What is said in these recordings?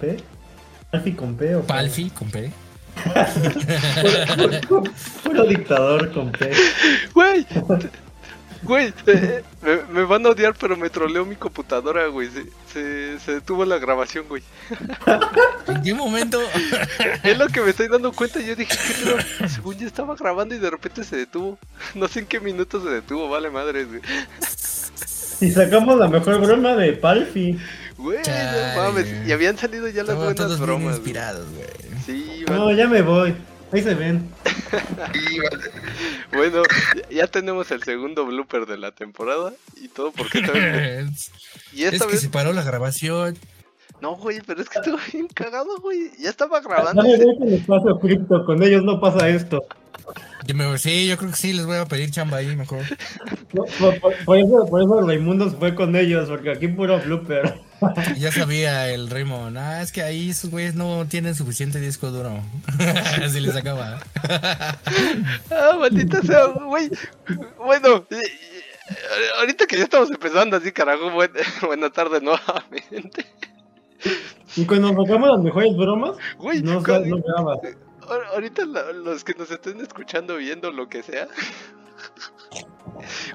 P? ¿Palfi con P o Palfi con P. puro, dictador con P. Güey, Güey, eh, me, van a odiar, pero me troleó mi computadora, güey. Se, se, detuvo la grabación, güey. ¿En qué momento? es lo que me estoy dando cuenta. Yo dije, ¿qué Según yo estaba grabando y de repente se detuvo. No sé en qué minutos se detuvo, vale madre, güey. Y sacamos la mejor broma de Palfi. Güey, no mames. Y habían salido ya las buenas bromas. inspirados, güey. Sí, No, ya me voy. Ahí se ven. bueno, ya tenemos el segundo blooper de la temporada y todo porque y esta es que se paró la grabación. No, güey, pero es que estuvo bien cagado, güey. Ya estaba grabando. No, cripto, con ellos no pasa esto. sí, yo creo que sí, les voy a pedir chamba ahí mejor. por, eso, por eso Raimundos fue con ellos, porque aquí puro blooper. Ya sabía el Raymond. Ah, es que ahí esos güeyes no tienen suficiente disco duro. Así les acaba. ah, maldita sea, güey. Bueno, ahorita que ya estamos empezando así, carajo, buena tarde nuevamente. Y cuando nos sacamos las mejores bromas, güey, no, no graba. Ahorita los que nos estén escuchando, viendo lo que sea.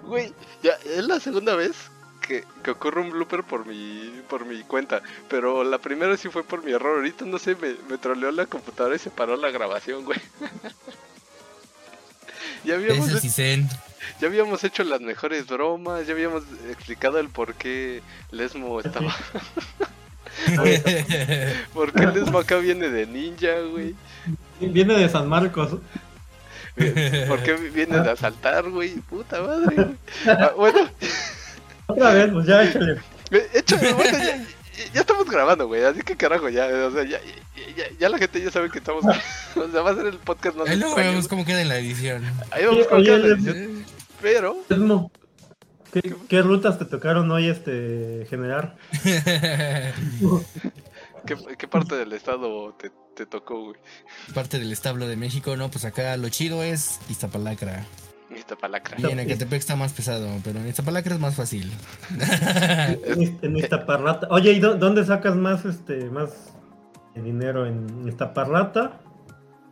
Güey, ya es la segunda vez que, ocurre un blooper por mi, por mi cuenta. Pero la primera sí fue por mi error. Ahorita no sé, me, me troleó la computadora y se paró la grabación, güey. ya habíamos hecho, ya habíamos hecho las mejores bromas, ya habíamos explicado el por qué Lesmo estaba. Porque Lesmo acá viene de ninja, güey. Viene de San Marcos. ¿Por qué viene de asaltar, güey? Puta madre. Ah, bueno. Otra vez, pues ya échale. bueno, ya, estamos grabando, güey, así que carajo, ya, o sea, ya, ya, la gente ya sabe que estamos. o sea, va a ser el podcast más. Ahí luego vemos cómo queda en la edición. Ahí vamos cómo queda en la edición. Pero. ¿Qué, ¿Qué, rutas te tocaron hoy este generar? ¿Qué, ¿Qué, parte del estado te, te tocó, güey? Parte del establo de México, no, pues acá lo chido es Iztapalacra. Iztapalacra. Y en Ecatepec está más pesado, pero en Iztapalacra es más fácil. en Iztaparrata. Oye, ¿y dónde sacas más este más dinero? ¿En Iztaparrata,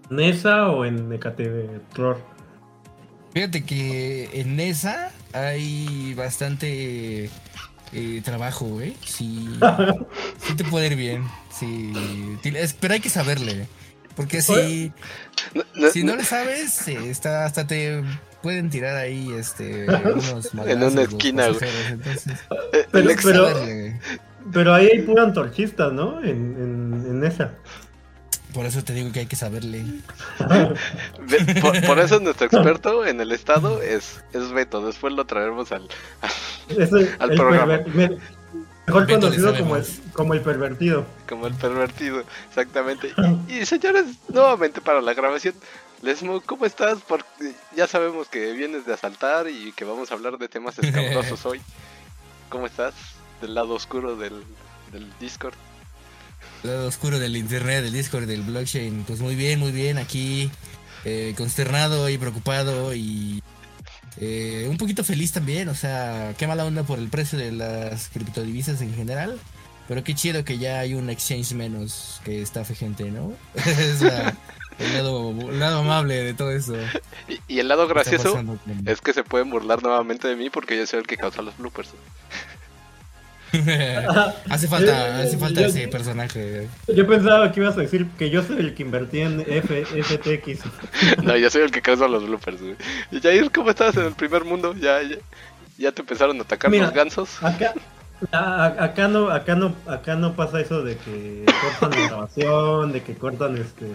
Nesa o en Ecatepec? Fíjate que en Nesa hay bastante eh, trabajo, güey. Sí, sí te puede ir bien. Sí, pero hay que saberle. Porque si, si no le sabes, eh, está, hasta te pueden tirar ahí este unos en una esquina, güey. Eh, pero, pero, ahí hay pura antorchista, ¿no? En, en, en, esa. Por eso te digo que hay que saberle. por, eso nuestro experto en el estado es, es Beto. Después lo traeremos al, al, programa. Mejor conocido como el, como el pervertido. Como el pervertido, exactamente. Y, señores, nuevamente para la grabación, Lesmo, ¿cómo estás? Porque ya sabemos que vienes de asaltar y que vamos a hablar de temas escabrosos hoy. ¿Cómo estás? Del lado oscuro del, del Discord. El lado oscuro del internet, del Discord, del blockchain. Pues muy bien, muy bien. Aquí eh, consternado y preocupado y eh, un poquito feliz también, o sea, qué mala onda por el precio de las criptodivisas en general. Pero qué chido que ya hay un exchange menos que estafe gente, ¿no? es el, lado, amable de todo eso. Y, el lado gracioso es que se pueden burlar nuevamente de mí porque yo soy el que causa los bloopers. hace falta, hace falta ese personaje. Yo pensaba que ibas a decir que yo soy el que invertí en F, FTX. no, yo soy el que causa los bloopers. Y Jair, ¿cómo estabas en el primer mundo? ¿Ya, ya, te empezaron a atacar los gansos? Acá, acá no, acá no, acá no pasa eso de que cortan la grabación, de que cortan este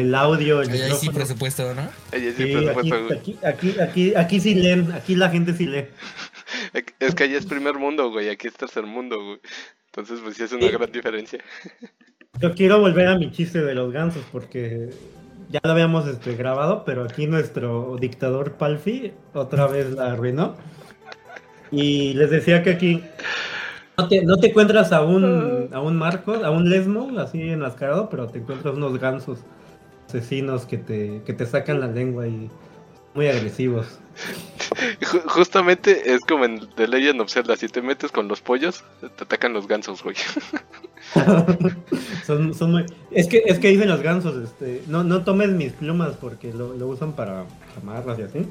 el, audio, el Ahí sí presupuesto, ¿no? sí, presupuesto, aquí, aquí, aquí, aquí, sí leen, aquí la gente sí lee. Es que allá es primer mundo, güey, aquí es tercer mundo, güey. Entonces, pues sí es una gran diferencia. Yo quiero volver a mi chiste de los gansos porque ya lo habíamos este, grabado, pero aquí nuestro dictador Palfi otra vez la arruinó. Y les decía que aquí no te, no te encuentras a un, a un Marcos, a un Lesmo así enmascarado, pero te encuentras unos gansos asesinos que te, que te sacan la lengua y muy agresivos. Ju- Justamente es como en The Legend of Zelda, si te metes con los pollos, te atacan los gansos, güey. son, son muy... Es que, es que dicen los gansos, este, no, no tomes mis plumas porque lo, lo usan para amarras y así.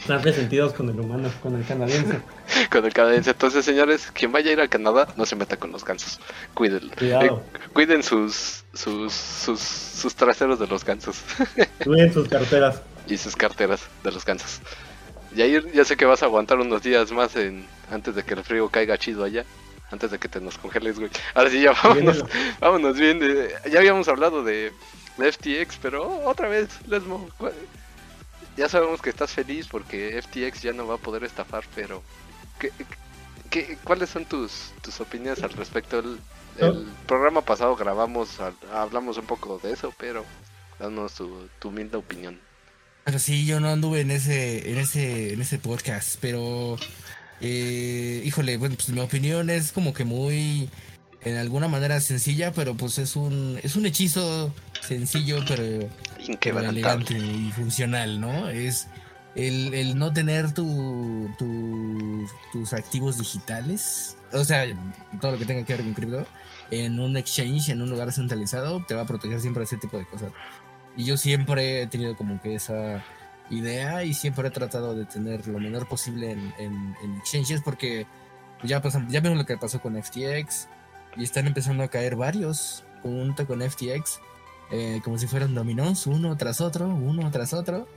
Están resentidos con el humano, con el canadiense. Con el canadiense. Entonces, señores, quien vaya a ir a Canadá, no se meta con los gansos. Cuídenlo. Cuidado. Eh, cuiden sus, sus, sus, sus traseros de los gansos. Cuiden sus carteras. y sus carteras de los gansos. Yair, ya sé que vas a aguantar unos días más en antes de que el frío caiga chido allá. Antes de que te nos congeles, güey. Ahora sí, ya vámonos, vámonos bien. de- ya habíamos hablado de, de FTX, pero otra vez, Lesmo. ¿Cuál- Ya sabemos que estás feliz porque FTX ya no va a poder estafar, pero ¿qué, qué- cuáles son tus, tus opiniones al respecto? El, el programa pasado grabamos, hablamos un poco de eso, pero danos tu, tu humilde opinión. Pero sí, yo no anduve en ese, en ese, en ese podcast, pero eh, híjole, bueno, pues mi opinión es como que muy en alguna manera sencilla, pero pues es un, es un hechizo sencillo, pero, elegante y funcional, ¿no? Es el, el no tener tu, tu- tus activos digitales, o sea, todo lo que tenga que ver con cripto, en un exchange, en un lugar centralizado, te va a proteger siempre de ese tipo de cosas. Y yo siempre he tenido como que esa idea y siempre he tratado de tener lo menor posible en, en- en exchanges porque ya, pasan, ya vieron lo que pasó con FTX y están empezando a caer varios junto con FTX eh, como si fueran dominós, uno tras otro, uno tras otro,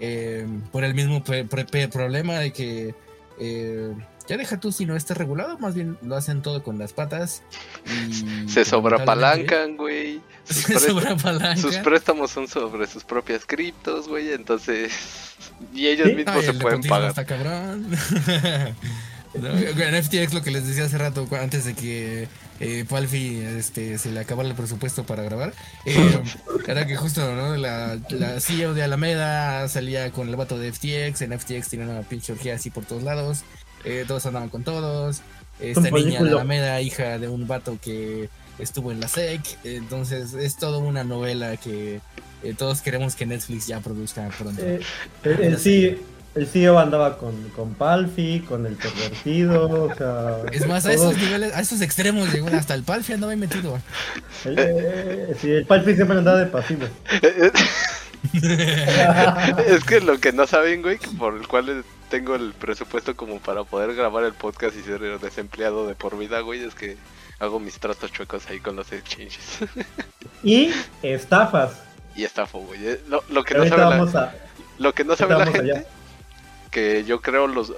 eh, por el mismo problema de que eh, ya deja tú si no está regulado, más bien lo hacen todo con las patas y Se sobreapalancan, güey. Sus, sus préstamos son sobre sus propias criptos, güey. Entonces. Y ellos mismos Ay, se el pueden pagar. Está cabrón. No, en FTX lo que les decía hace rato, antes de que eh, Palfi este, se le acabara el presupuesto para grabar, eh, era que justo ¿no? la, la CEO de Alameda salía con el vato de FTX, en FTX tenía una pinche orgía así por todos lados, eh, todos andaban con todos, esta niña de. Alameda, hija de un vato que estuvo en la SEC, entonces es toda una novela que eh, todos queremos que Netflix ya produzca pronto. Eh, el, CEO andaba con, con Palfi, con el pervertido, o sea... Es más, a todos- esos niveles, a esos extremos llegó hasta el Palfi andaba ahí metido. el, eh, sí, el Palfi siempre andaba de pasivo. es que lo que no saben, güey, por el cual tengo el presupuesto como para poder grabar el podcast y ser desempleado de por vida, güey, es que hago mis tratos chuecos ahí con los exchanges. Y estafas. y estafo, güey. Eh, Lo, lo que no sabe la, a... lo que no sabe la gente, allá. Que yo creo los...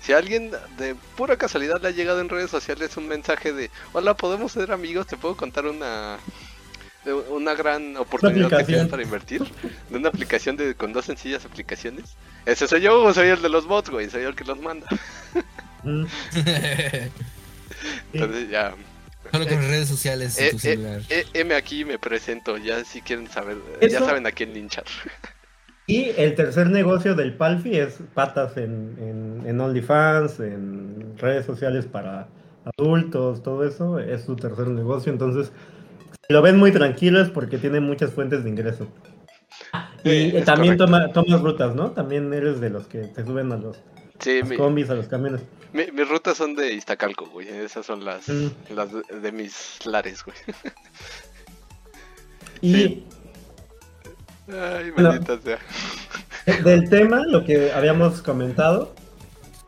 Si a alguien de pura casualidad le ha llegado en redes sociales un mensaje de Hola, podemos ser amigos, te puedo contar una de una gran oportunidad que tienes para invertir de una aplicación de con dos sencillas aplicaciones. Ese soy yo, soy el de los bots, güey, soy el que los manda. Mm. Entonces ya, Solo con redes sociales en eh, tu eh, celular. eh, M aquí me presento, ya si quieren saber, eh, ya saben a quién linchar. Y el tercer negocio del Palfi es patas en, en, en OnlyFans, en redes sociales para adultos, todo eso es su tercer negocio. Entonces, si lo ven muy tranquilo es porque tiene muchas fuentes de ingreso. Y Sí, eh, también toma, tomas rutas, ¿no? También eres de los que te suben a los, Sí, los mi- combis, a los camiones. mi- mis rutas son de Iztacalco, güey, esas son las, Mm. las de, de mis lares, güey. Y Sí. Ay, Bueno. sea. del tema, lo que habíamos comentado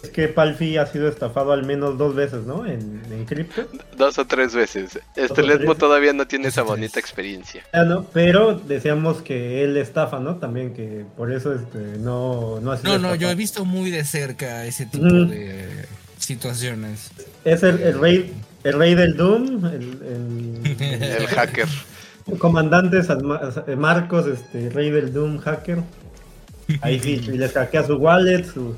es que Palfi ha sido estafado al menos dos veces, ¿no? En, en cripto. Dos o tres veces. Este Lesmo todavía no tiene esa bonita experiencia. Ah, no, pero decíamos que él estafa, ¿no? También que por eso este, no, no ha sido No, no, yo he visto muy de cerca ese tipo de situaciones. Es el, el rey el rey del Doom, el, el- El hacker. comandante San Ma- Marcos, este, rey del Doom hacker. Ahí sí, si les hackea su wallet, su,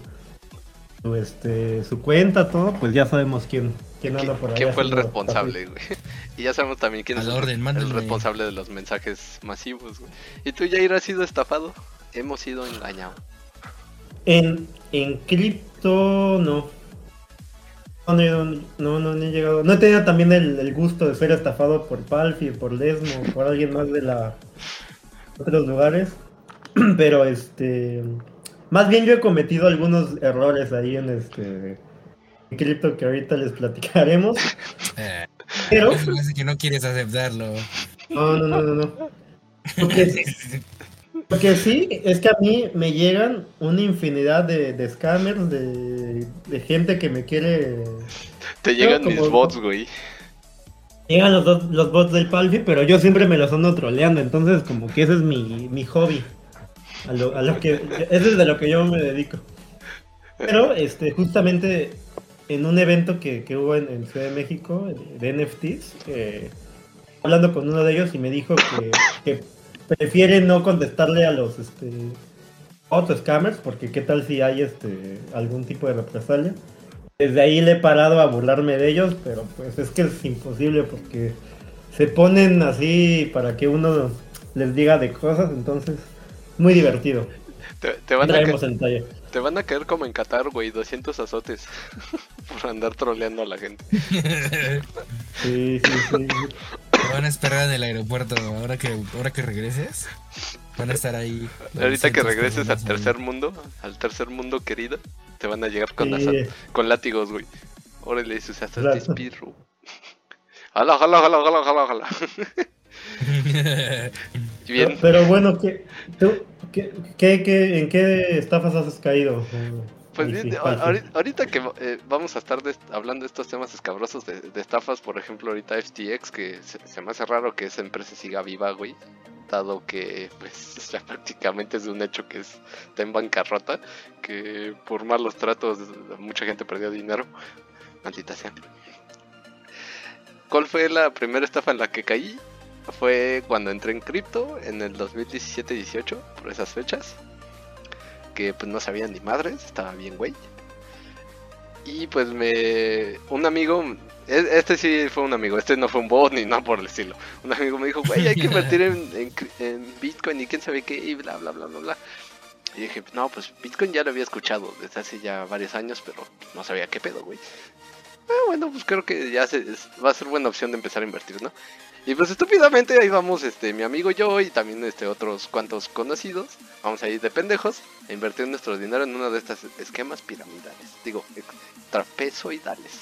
su, este, su cuenta, todo, pues ya sabemos quién, quién anda por ahí. ¿Quién fue el responsable, güey? Y ya sabemos también quién A es el, orden, el mándenme. responsable de los mensajes masivos, güey. ¿Y tú, Jair, has sido estafado? Hemos sido engañados. En, en cripto, no. No, no, no, he llegado. No he tenido también el, el gusto de ser estafado por Palfi, por Lesmo, por alguien más de la otros lugares. Pero este Más bien yo he cometido algunos errores ahí en este en cripto que ahorita les platicaremos. Eh, Pero, parece que no quieres aceptarlo. no, no, no, no. no. Porque, porque sí, es que a mí me llegan una infinidad de, de scammers, de, de gente que me quiere Te llegan como- mis bots, güey. Llegan los, dos- los bots del Palfi, pero yo siempre me los ando troleando, entonces como que ese es mi, mi hobby. A lo, a lo que, ese es de lo que yo me dedico. Pero este, justamente en un evento que, que hubo en, en Ciudad de México de, de NFTs, eh, hablando con uno de ellos y me dijo que, que prefiere no contestarle a los este, otros scammers, porque qué tal si hay este, algún tipo de represalia. Desde ahí le he parado a burlarme de ellos, pero pues es que es imposible porque se ponen así para que uno les diga de cosas, entonces muy divertido. Te, te van a Traemos ca- en talla. te van a caer como en Qatar, güey. 200 azotes por andar troleando a la gente. Sí, sí, sí. Te van a esperar en el aeropuerto. Ahora que, ahora que regreses, van a estar ahí. Ahorita que 200 regreses al tercer mundo, al tercer mundo querido, te van a llegar con, Sí. con látigos, güey. Órale, sus azotes, Claro. pirro. Jala, jala, jala, jala, jala, jala. ahí. Bien. Pero bueno, ¿qué, tú, qué, qué- qué- en qué estafas has caído? Pues bien, ahorita, ahorita que eh, vamos a estar de- hablando de estos temas escabrosos de, de estafas, por ejemplo, ahorita FTX, que se, se me hace raro que esa empresa siga viva, güey, dado que pues ya prácticamente es un hecho que es- está en bancarrota, que por malos tratos mucha gente perdió dinero. Maldita sea. ¿Cuál fue la primera estafa en la que caí? Fue cuando entré en cripto en el 2017-18, por esas fechas que pues no sabía ni madres, estaba bien güey. Y pues me... Un amigo... e- Este sí fue un amigo, este no fue un bot ni nada por el estilo. Un amigo me dijo, güey, hay que invertir en, Bitcoin y quién sabe qué, y bla, bla, bla, bla, bla. Y dije, no, pues Bitcoin ya lo había escuchado desde hace ya varios años, pero no sabía qué pedo, güey. Ah, bueno, pues creo que ya se, va a ser buena opción de empezar a invertir, ¿no? Y pues estúpidamente ahí vamos, este, mi amigo yo y también este otros cuantos conocidos, vamos a ir de pendejos a invertir nuestro dinero en uno de estos esquemas piramidales, digo, eh, trapezoidales.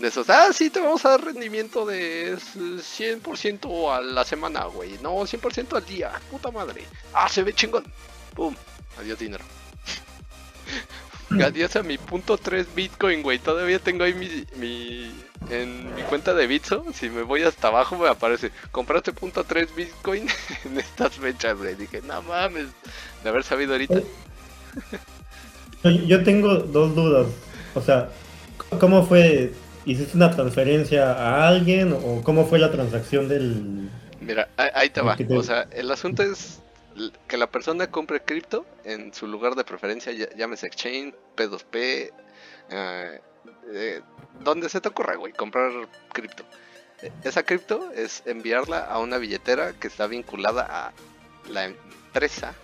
De esos, ah, sí, te vamos a dar rendimiento de eh, 100% a la semana, güey. No, 100% al día, puta madre. Ah, se ve chingón. Pum, adiós dinero. Adiós a mi punto 3 Bitcoin, güey. Todavía tengo ahí mi, mi. En mi cuenta de Bitso, si me voy hasta abajo me aparece. Compraste punto 3 Bitcoin en estas fechas, güey. Dije, no mames. De haber sabido ahorita. Yo, yo tengo dos dudas. O sea, ¿cómo fue? ¿Hiciste una transferencia a alguien o cómo fue la transacción del... Mira, ahí, te va. Te- O sea, el asunto es que la persona compre cripto en su lugar de preferencia, llámese Exchange, P2P, eh, eh, donde se te ocurra, güey, comprar cripto. Esa cripto es enviarla a una billetera que está vinculada a la empresa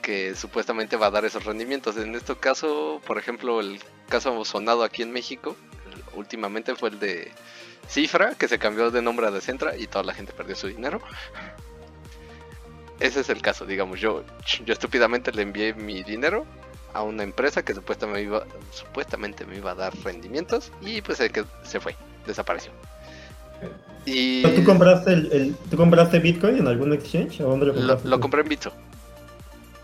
que supuestamente va a dar esos rendimientos. En este caso, por ejemplo, el caso sonado aquí en México, últimamente fue el de Cifra, que se cambió de nombre a Decentra y toda la gente perdió su dinero. Ese es el caso, digamos, yo, yo estúpidamente le envié mi dinero a una empresa que supuestamente me iba, supuestamente me iba a dar rendimientos y pues se, se fue, desapareció. Y ¿Tú compraste, el, el- ¿Tú compraste Bitcoin en algún exchange? ¿O dónde lo compraste? lo compré en Bitso.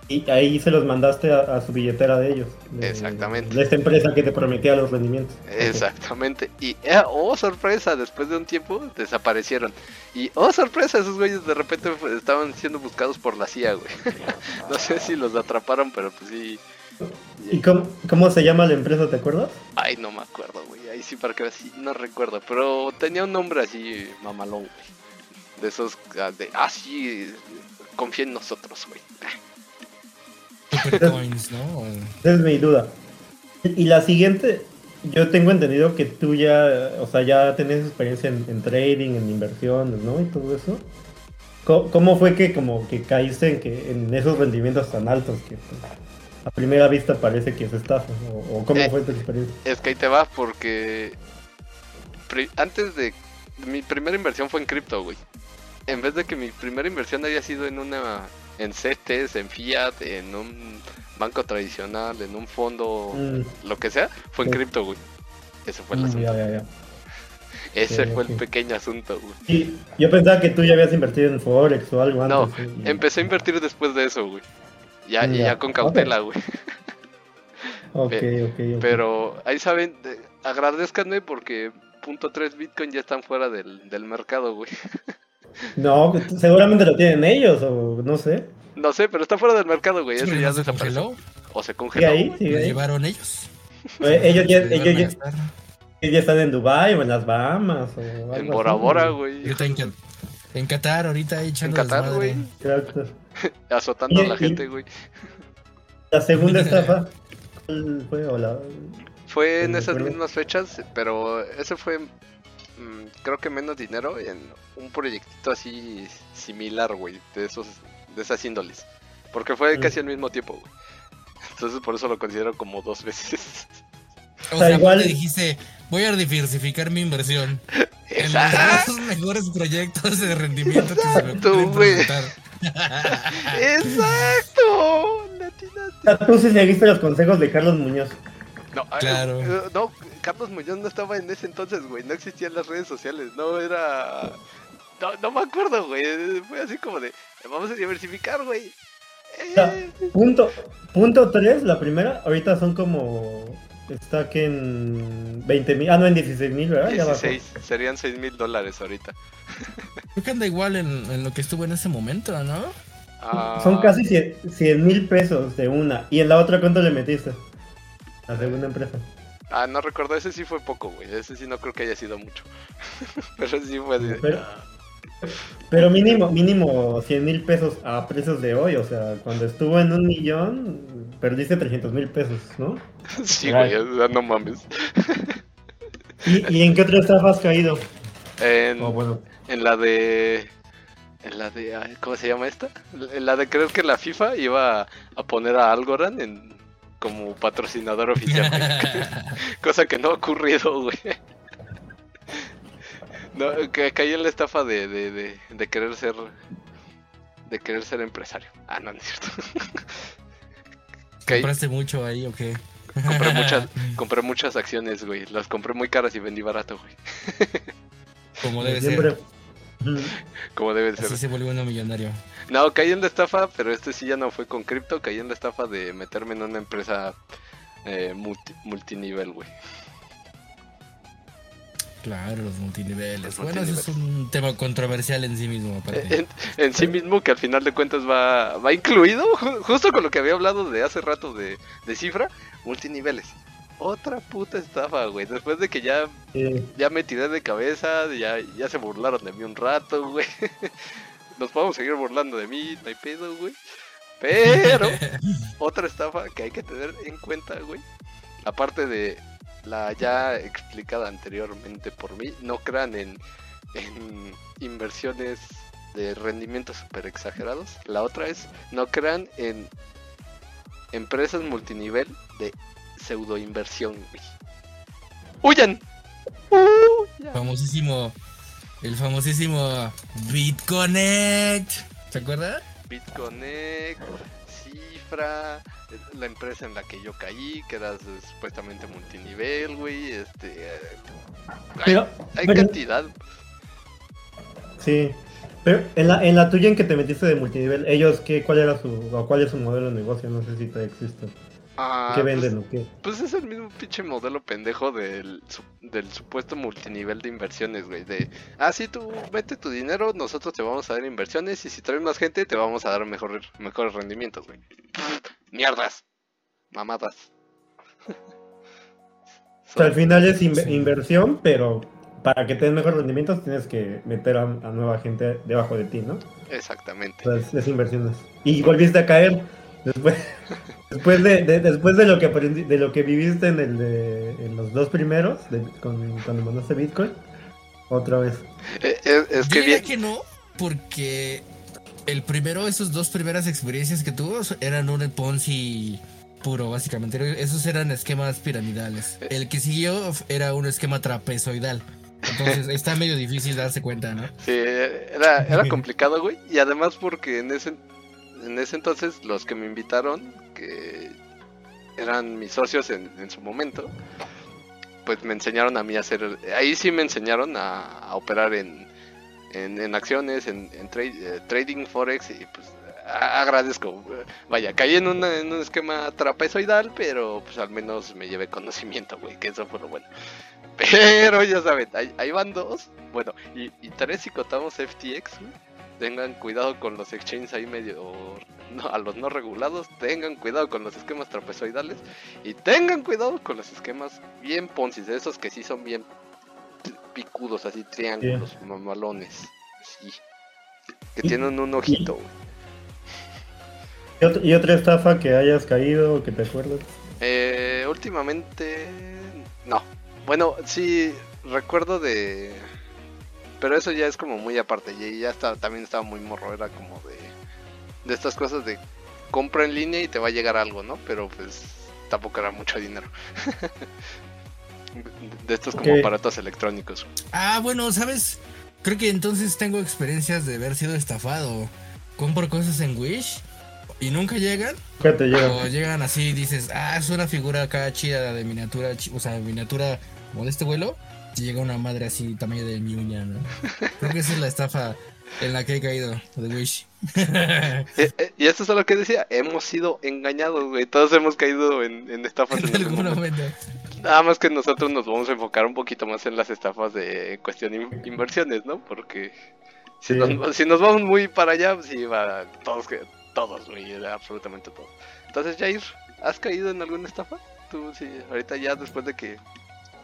Y ahí se los mandaste a, a su billetera de ellos. de- Exactamente. De esta empresa que te prometía los rendimientos. Exactamente. Y eh, oh sorpresa, después de un tiempo desaparecieron. Y oh sorpresa, esos güeyes de repente estaban siendo buscados por la CIA, güey. no sé si los atraparon, pero pues sí. ¿Y cómo, cómo se llama la empresa, te acuerdas? Ay, no me acuerdo, güey. Ahí sí para que veas, sí, no recuerdo. Pero tenía un nombre así, mamalón, güey. De esos, ah, de, ah, sí, confía en nosotros, güey. Supercoins, ¿no? Esa es mi duda. Y la siguiente, yo tengo entendido que tú ya, o sea, ya tenés experiencia en, en trading, en inversiones, ¿no? Y todo eso. ¿Cómo, cómo fue que como que caíste en, que, en esos rendimientos tan altos que pues, a primera vista parece que es estafa? ¿O, o cómo Eh, fue tu experiencia? Es que ahí te va porque antes de mi primera inversión fue en cripto, güey. En vez de que mi primera inversión haya sido en una en CETES, en Fiat, en un banco tradicional, en un fondo, Mm, lo que sea, fue en Sí. cripto, güey. Ese fue el mm, asunto. ya, ya, ya. Ese Sí, fue el pequeño asunto, güey. Sí, yo pensaba que tú ya habías invertido en Forex o algo No, antes. sí. Empecé a invertir después de eso, güey. Ya, ya, ya. con cautela, güey. Ok, Pe- ok, ok. Pero ahí saben, de- agradezcanme porque punto .3 Bitcoin ya están fuera del, del mercado, güey. No, seguramente lo tienen ellos o no sé. No sé, pero está fuera del mercado, güey. Sí, Ese ya se desapareció. congeló. O se ¿Sigue congeló. ahí? llevaron ellos. Ellos ya, Lo ellos, ya, ellos ya están en Dubai o en las Bahamas o algo En. Bora Bora, güey. En, en Qatar, ahorita ahí En echando Qatar, desmadre. güey. Exacto. Azotando a la y- gente, güey. La segunda estafa ¿cuál fue o la- Fue en esas mismas fechas, pero ese fue, mm, creo que menos dinero en un proyectito así similar, güey, de esos, de esas índoles. Porque fue Mm. casi al mismo tiempo, güey. Entonces por eso lo considero como dos veces. O sea, igual- igual dijiste, voy a diversificar mi inversión. En los mejores proyectos de rendimiento que se me Exacto, sea, tú sí seguiste los consejos de Carlos Muñoz. No, ay, Claro. eh, no, Carlos Muñoz no estaba en ese entonces, güey. No existían las redes sociales. No era. No, no me acuerdo, güey. Fue así como de. Vamos a diversificar, güey. Punto, punto 3, la primera, ahorita son como. Está que en 20 mil. Ah, no, en 16 mil, ¿verdad? Ya bajó. 16, serían 6 mil dólares ahorita. Creo que anda igual en, en lo que estuvo en ese momento, ¿no? Ah, Son casi 100 mil pesos de una. ¿Y en la otra cuánto le metiste? La segunda empresa. Ah, no recuerdo, ese sí fue poco, güey. Ese sí no creo que haya sido mucho. Pero sí fue de. Pero- ah, Pero mínimo, mínimo 100 mil pesos a precios de hoy. O sea, cuando estuvo en un millón, perdiste 300 mil pesos, ¿no? sí, güey, o sea, no mames. ¿Y, y en qué otra estafa has caído? En, Oh, bueno. en la de. En la de. ¿Cómo se llama esta? En la de creer que la FIFA iba a poner a Algorand en, como patrocinador oficial. Cosa que no ha ocurrido, güey. No, que caí en la estafa de, de, de, de querer ser. De querer ser empresario. Ah, no, no es cierto. ¿Compraste mucho ahí o qué? compré muchas, compré muchas acciones, güey. Las compré muy caras y vendí barato, güey. Como debe Siempre. ser. Como debe ser. Así se vuelve uno millonario. No, caí en la estafa, pero este sí ya no fue con cripto. Caí en la estafa de meterme en una empresa eh, multi- multinivel, güey. Claro, los multiniveles. Los bueno, eso es un tema controversial en sí mismo, aparte. En, en sí mismo, que al final de cuentas va, va incluido, ju- justo con lo que había hablado de hace rato de, de cifra, multiniveles. Otra puta estafa, güey. Después de que ya, Sí. ya me tiré de cabeza, ya, ya se burlaron de mí un rato, güey. Nos podemos seguir burlando de mí, no hay pedo, güey. Pero, otra estafa que hay que tener en cuenta, güey. Aparte de la ya explicada anteriormente por mí, no crean en, en inversiones de rendimientos super exagerados. La otra es, no crean en empresas multinivel de pseudo inversión, güey. ¡Huyan! ¡Huyan! famosísimo, el famosísimo BitConnect. ¿Se acuerda? BitConnect, La empresa en la que yo caí, que era supuestamente multinivel, güey, este... eh, hay, Pero, hay pero- cantidad. Sí. Pero en la, en la tuya en que te metiste de multinivel, ellos qué, cuál era su, o cuál es su modelo de negocio, no sé si te existe. Ah, ¿Qué pues- venden o qué? Pues es el mismo pinche modelo pendejo del, del supuesto multinivel de inversiones, güey. De, ah, sí, tú mete tu dinero, nosotros te vamos a dar inversiones y si traes más gente te vamos a dar mejor, mejores rendimientos, güey. Mierdas. Mamadas. O sea, al final es inve- inversión, pero para que te den mejores rendimientos tienes que meter a, a nueva gente debajo de ti, ¿no? Exactamente. O sea, es, es inversiones. Y volviste a caer después, después de, de- después de lo que aprendi- de lo que viviste en el de, en los dos primeros, de- con, cuando mandaste Bitcoin, otra vez. Eh, eh, es Yo que diría bien. que no, porque el primero, esos dos primeras experiencias que tuvo eran un Ponzi puro, básicamente. Esos eran esquemas piramidales. El que siguió era un esquema trapezoidal. Entonces está medio difícil darse cuenta, ¿no? Sí, era, era complicado, güey. Y además porque en ese... en ese entonces los que me invitaron, que eran mis socios en, en su momento, pues me enseñaron a mí a hacer, ahí sí me enseñaron a, operar en, en, acciones, en, eh, trading forex y pues agradezco. Vaya, caí en, una- en un esquema trapezoidal, pero pues al menos me llevé conocimiento, güey, que eso fue lo bueno. Pero ya saben, ahí, ahí van dos, bueno, y, y tres si contamos FTX, güey, tengan cuidado con los exchanges ahí medio, no, a los no regulados, tengan cuidado con los esquemas trapezoidales y tengan cuidado con los esquemas bien poncis, de esos que sí son bien picudos, así triángulos, mamalones, sí, que Y- tienen un ojito, güey. ¿Y, otra, y otra estafa que hayas caído o que te acuerdas? Eh, últimamente, no. Bueno, sí, recuerdo de... Pero eso ya es como muy aparte, y ya está, también estaba muy morro, era como de... De estas cosas de compra en línea y te va a llegar algo, ¿no? Pero pues tampoco era mucho dinero. de estos como aparatos electrónicos. Ah, bueno, ¿sabes? Creo que entonces tengo experiencias de haber sido estafado. Compro cosas en Wish y nunca llegan. ¿Qué te llega? O llegan así y dices, ah, es una figura acá chida de miniatura, o sea, miniatura como de este vuelo. Y llega una madre así, tamaño de mi uña, ¿no? Creo que esa es la estafa en la que he caído de Wish. Eh, eh, y esto es lo que decía, hemos sido engañados, güey. Todos hemos caído en, en estafas en en algún momento. momento. Nada más que nosotros nos vamos a enfocar un poquito más en las estafas de cuestión de in- inversiones, ¿no? Porque si, Sí. nos, si nos vamos muy para allá, pues sí va todos, todos, güey, absolutamente todos. Entonces, Jair, ¿has caído en alguna estafa? Tú sí, ahorita ya después de que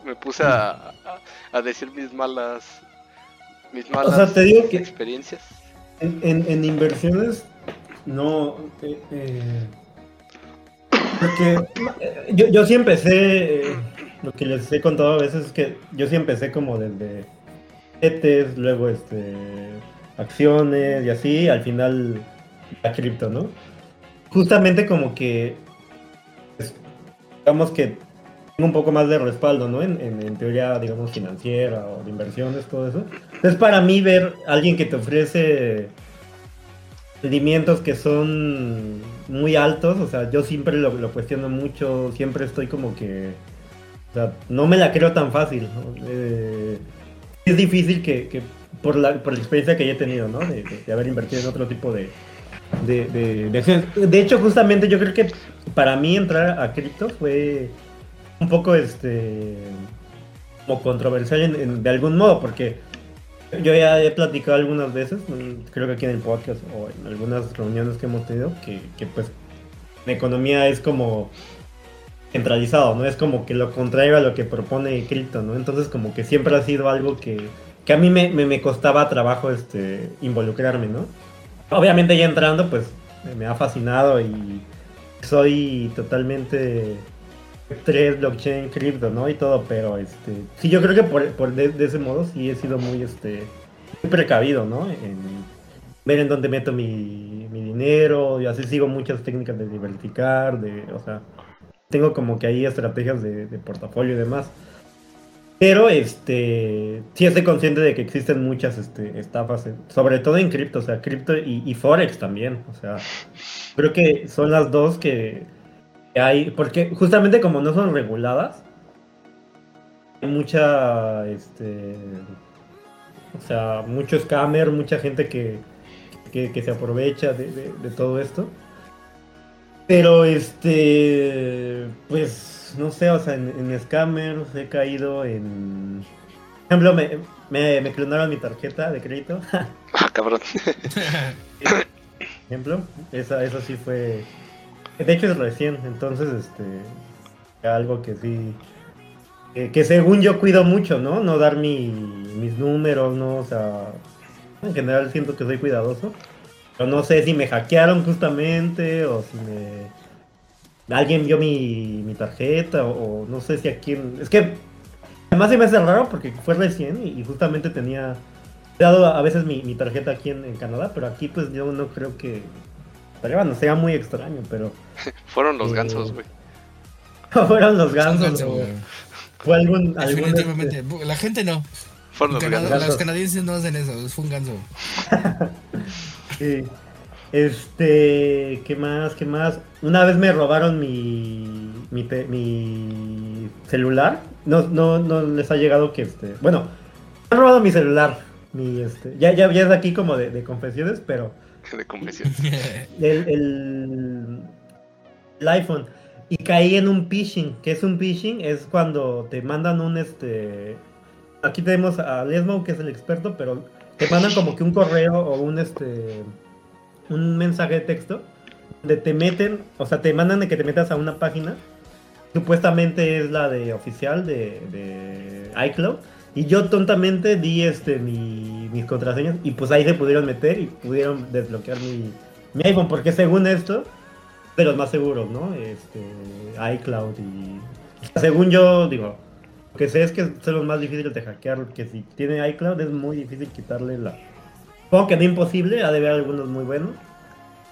me puse a, a, a decir mis malas, mis malas sea, te digo que- experiencias. En, en- en inversiones, no. eh, eh, porque eh, yo, yo sí empecé. eh, lo que les he contado a veces es que yo sí empecé como desde ETES, luego este acciones y así, al final la cripto, ¿no? Justamente como que. pues, digamos que un poco más de respaldo, ¿no? En, en- en teoría, digamos, financiera o de inversiones, todo eso. Entonces, para mí, ver a alguien que te ofrece rendimientos que son muy altos, o sea, yo siempre lo, cuestiono mucho, siempre estoy como que, no me la creo tan fácil. Eh, es difícil que, por, la, por la experiencia que ya he tenido, ¿no? De, haber invertido en otro tipo de, de, de-. De hecho, justamente yo creo que para mí entrar a cripto fue un poco este como controversial en- de algún modo, porque yo ya he platicado algunas veces, mm, creo que aquí en el podcast o en algunas reuniones que hemos tenido, que, que pues la economía es como centralizado, ¿no? Es como que lo contrario a lo que propone cripto, ¿no? Entonces como que siempre ha sido algo que, que a mí me, me, me costaba trabajo este, involucrarme, ¿no? Obviamente ya entrando, pues me ha fascinado y soy totalmente 3 blockchain cripto, ¿no? Y todo, pero este sí yo creo que por, por de, ese modo sí he sido muy este muy precavido, ¿no? En ver en dónde meto mi, mi dinero, y así sigo muchas técnicas de diversificar, de, o sea, tengo como que ahí estrategias de, de portafolio y demás. Pero este sí estoy consciente de que existen muchas este, estafas, sobre todo en cripto, o sea, cripto y, forex también, o sea, creo que son las dos que hay, porque justamente como no son reguladas, hay mucha, este, o sea, mucho scammer, mucha gente que, que, que se aprovecha de, de- de todo esto. Pero este, pues, no sé, o sea, en, en scammers he caído en... Por ejemplo, me, me, me clonaron mi tarjeta de crédito. Ah, cabrón. ejemplo. Esa, eso sí fue. De hecho es recién, entonces este. Algo que sí. Que, según yo cuido mucho, ¿no? No dar mi, mis números, ¿no? O sea. En general siento que soy cuidadoso. Pero no sé si me hackearon justamente o si me. Alguien vio mi, mi tarjeta o, no sé si aquí. Es que. Además se me hace raro porque fue recién y, justamente tenía dado a veces mi, mi tarjeta aquí en Canadá, pero aquí pues yo no creo que... Pero bueno, sea muy extraño, pero... Fueron los Eh, gansos, güey. fueron los gansos. güey. fue algún... algún Definitivamente. este, La gente no. Fueron los gansos. gansos. los canadienses no hacen eso. Fue un ganso. sí. Este, ¿qué más? ¿Qué más? Una vez me robaron mi, mi, mi celular. No, no, no les ha llegado que este. Bueno, me han robado mi celular. Mi, este, ya, ya, ya es aquí como de, confesiones, pero. De. El, el, el, iPhone. Y caí en un phishing. ¿Qué es un phishing? Es cuando te mandan un este. Aquí tenemos a Lesmo, que es el experto, pero te mandan como que un correo o un este un mensaje de texto donde te meten, o sea, te mandan de que te metas a una página, supuestamente es la de oficial de, iCloud, y yo tontamente di este mi, mis contraseñas y pues ahí se pudieron meter y pudieron desbloquear mi, mi iPhone, porque según esto, de los más seguros, ¿no? Este, iCloud y... Según yo, digo, lo que sé es que son los más difíciles de hackear, que si tiene iCloud es muy difícil quitarle la, Supongo que no imposible, ha de haber algunos muy buenos.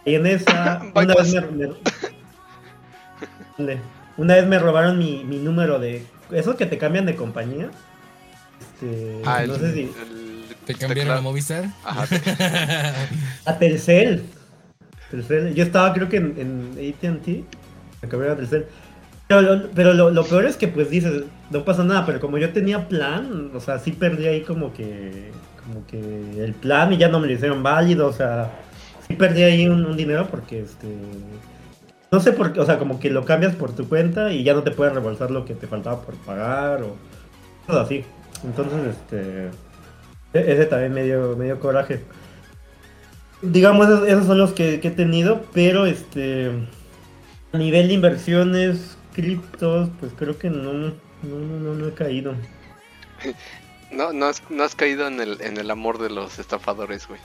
Y en esa, una vez me, una vez me robaron mi, mi número de. Esos que te cambian de compañía. Este, ah, no sé si. ¿Te cambiaron a Movistar? Ajá. a Telcel. Telcel. Yo estaba, creo que en, en ATT. Me cambiaron a Telcel. Pero, lo, pero lo, lo, peor es que, pues dices, no pasa nada. Pero como yo tenía plan, o sea, sí perdí ahí como que como que el plan y ya no me lo hicieron válido, o sea, sí perdí ahí un, dinero porque este no sé por qué, o sea, como que lo cambias por tu cuenta y ya no te puedes reembolsar lo que te faltaba por pagar o todo así. Entonces, este e, ese también me dio, me dio coraje. Digamos, esos, son los que, he tenido, pero este a nivel de inversiones, criptos, pues creo que no, no, no, no he caído. No, no has, no has caído en el, en el amor de los estafadores, güey.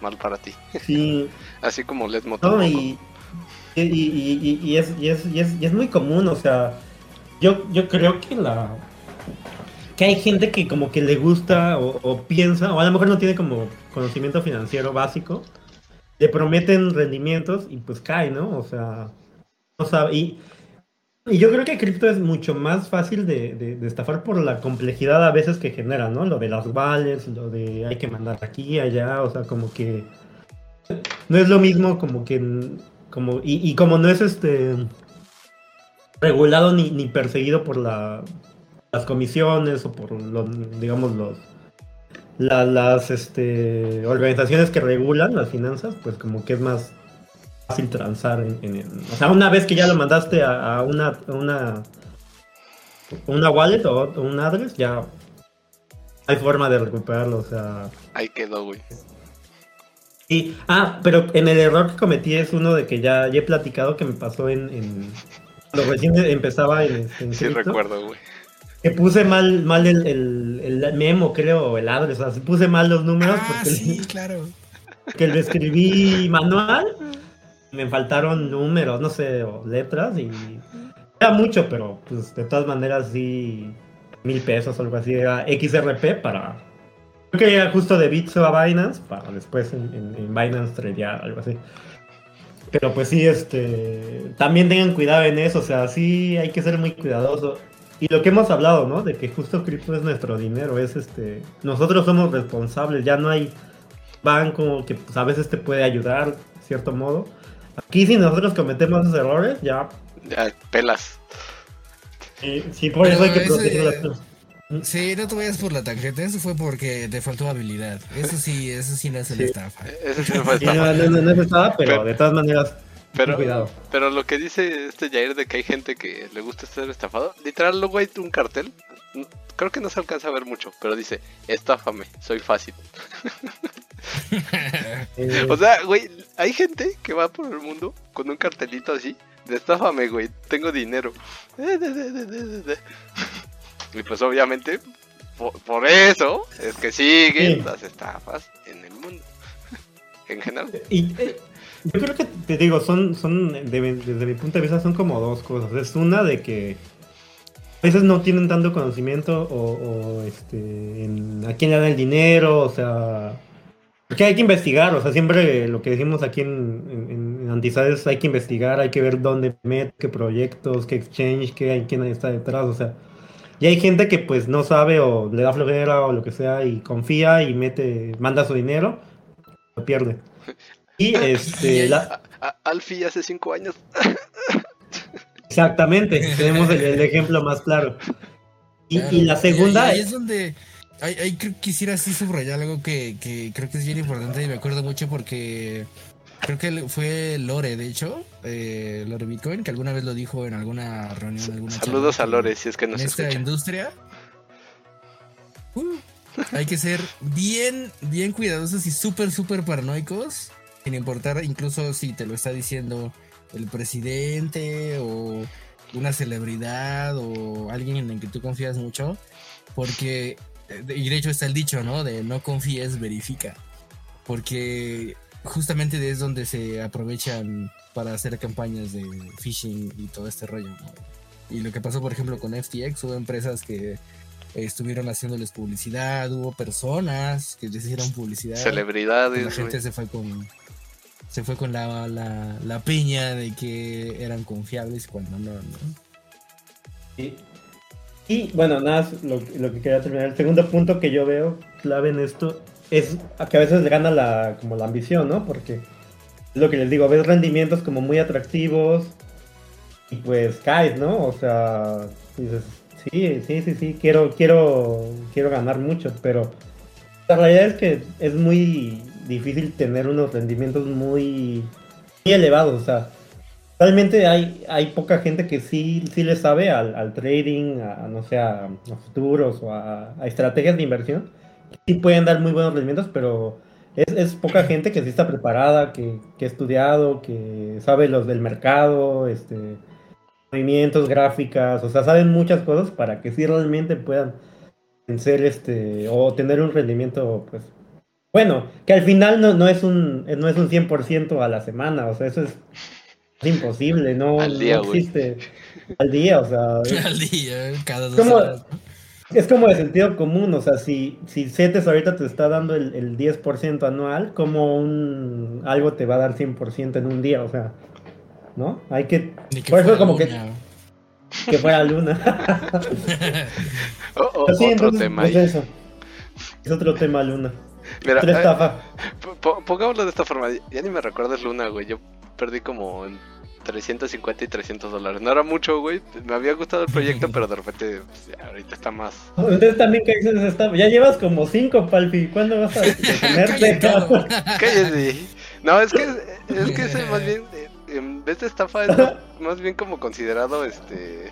Mal para ti. Sí. Así como Les no, y, y, y, y, es, y, es, y, es, y es muy común, o sea, yo, yo creo que la que hay gente que como que le gusta o, piensa, o a lo mejor no tiene como conocimiento financiero básico, le prometen rendimientos y pues cae, ¿no? O sea, no sabe. Y, y yo creo que cripto es mucho más fácil de, estafar por la complejidad a veces que genera, ¿no? Lo de las wallets, lo de hay que mandar aquí, allá, o sea, como que no es lo mismo como que como y, como no es este regulado ni, ni perseguido por la, las comisiones o por los digamos los las este organizaciones que regulan las finanzas, pues como que es más fácil transar en, o sea, una vez que ya lo mandaste a, una, una una wallet o un address, ya hay forma de recuperarlo, o sea. Ahí quedó, güey. Y, ah, pero en el error que cometí es uno de que ya, ya he platicado que me pasó en, en cuando recién empezaba en, Sí, recuerdo, güey. Que puse mal, mal el, el, memo, creo, o el address, o sea, puse mal los números ah, porque sí, claro. que lo escribí manual me faltaron números, no sé, o letras y era mucho, pero pues de todas maneras sí, mil pesos o algo así, era XRP para, creo que era justo de Bitso a Binance, para después en, en, Binance tradear, algo así. Pero pues sí, este, también tengan cuidado en eso, o sea, sí hay que ser muy cuidadoso. Y lo que hemos hablado, ¿no? De que justo cripto es nuestro dinero, es este, nosotros somos responsables, ya no hay banco que pues, a veces te puede ayudar, de cierto modo Aquí si nosotros cometemos esos errores, ya... Ya, pelas. Sí, por eso hay que proteger las Sí, no te vayas por la tarjeta, eso fue porque te faltó habilidad. Eso sí, eso sí no es el estafa. Eso sí no fue estafa. no, no, es estafa, pero, de todas maneras, pero, cuidado. Pero lo que dice este Jair de que hay gente que le gusta ser estafado, literal luego hay un cartel, creo que no se alcanza a ver mucho, pero dice, estáfame, soy fácil. o sea, güey, hay gente que va por el mundo con un cartelito así, de estáfame, güey, tengo dinero. y pues obviamente, por, eso es que siguen las estafas en el mundo. en general. Y, yo creo que te digo, son, son desde mi punto de vista, son como dos cosas. Es una de que a veces no tienen tanto conocimiento o, este, a quién le dan el dinero, o sea, porque hay que investigar, o sea, siempre lo que decimos aquí en, en, Antizades hay que investigar, hay que ver dónde mete, qué proyectos, qué exchange, qué hay, quién está detrás, o sea, y hay gente que pues no sabe o le da flojera o lo que sea y confía y mete, manda su dinero, lo pierde. Y este, la- Alfie hace cinco años. exactamente, tenemos el, el ejemplo más claro. Y, Claro, y la segunda, ahí es donde. Ahí, ahí creo que quisiera así subrayar algo que, que creo que es bien importante y me acuerdo mucho porque creo que fue Lore, de hecho, eh, Lore Bitcoin, que alguna vez lo dijo en alguna reunión. Alguna Saludos a Lore, si es que En nos esta escucha. industria. uh, hay que ser bien, bien cuidadosos y súper, súper paranoicos. Sin importar incluso si te lo está diciendo el presidente o una celebridad o alguien en el que tú confías mucho. Porque, eh, y de hecho está el dicho, ¿no? De no confíes, verifica. Porque justamente es donde se aprovechan para hacer campañas de phishing y todo este rollo. ¿no? Y lo que pasó, por ejemplo, con FTX, hubo empresas que estuvieron haciéndoles publicidad, hubo personas que les hicieron publicidad. Celebridades, la gente se fue con se fue con la, la, la piña de que eran confiables cuando no, ¿no? Y, bueno, nada, lo, lo que quería terminar. El segundo punto que yo veo clave en esto es que a veces gana la, como la ambición, ¿no? Porque es lo que les digo, ves rendimientos como muy atractivos y pues caes, ¿no? O sea, dices, sí, sí, sí, sí, quiero, quiero, quiero ganar mucho, pero la realidad es que es muy difícil tener unos rendimientos muy, muy elevados, o sea, realmente hay, hay poca gente que sí, sí le sabe al, trading, a, no sé, a, futuros o a, a estrategias de inversión. Sí pueden dar muy buenos rendimientos, pero es, poca gente que sí está preparada, que, que ha estudiado, que sabe los del mercado, este, movimientos, gráficas, o sea, saben muchas cosas para que sí realmente puedan vencer este, o tener un rendimiento, pues, bueno, que al final no, no es un no es un 100% a la semana, o sea, eso es, es imposible, no, Al día, no existe al día, o sea, es, al día, cada dos. ¿no? es como de sentido común, o sea, si, si CETES ahorita te está dando el, el 10% anual, como un algo te va a dar 100% en un día, o sea, ¿no? Hay que, por eso como que, que fuera luna. Oh, oh, Sí, otro entonces, tema pues ahí. eso. Es otro tema luna. Mira, Otra eh, po- pongámoslo de esta forma. Ya ni me recuerdas Luna, güey. Yo perdí como en 350 y 300 dólares. No era mucho, güey. Me había gustado el proyecto, pero de repente, pues, ya, ahorita está más. Ustedes también estafa. Ya llevas como 5, Palpi. ¿Cuándo vas a detenerte? Cállate. No, es que es que ese más bien, eh, en vez de estafa, es más bien como considerado, este.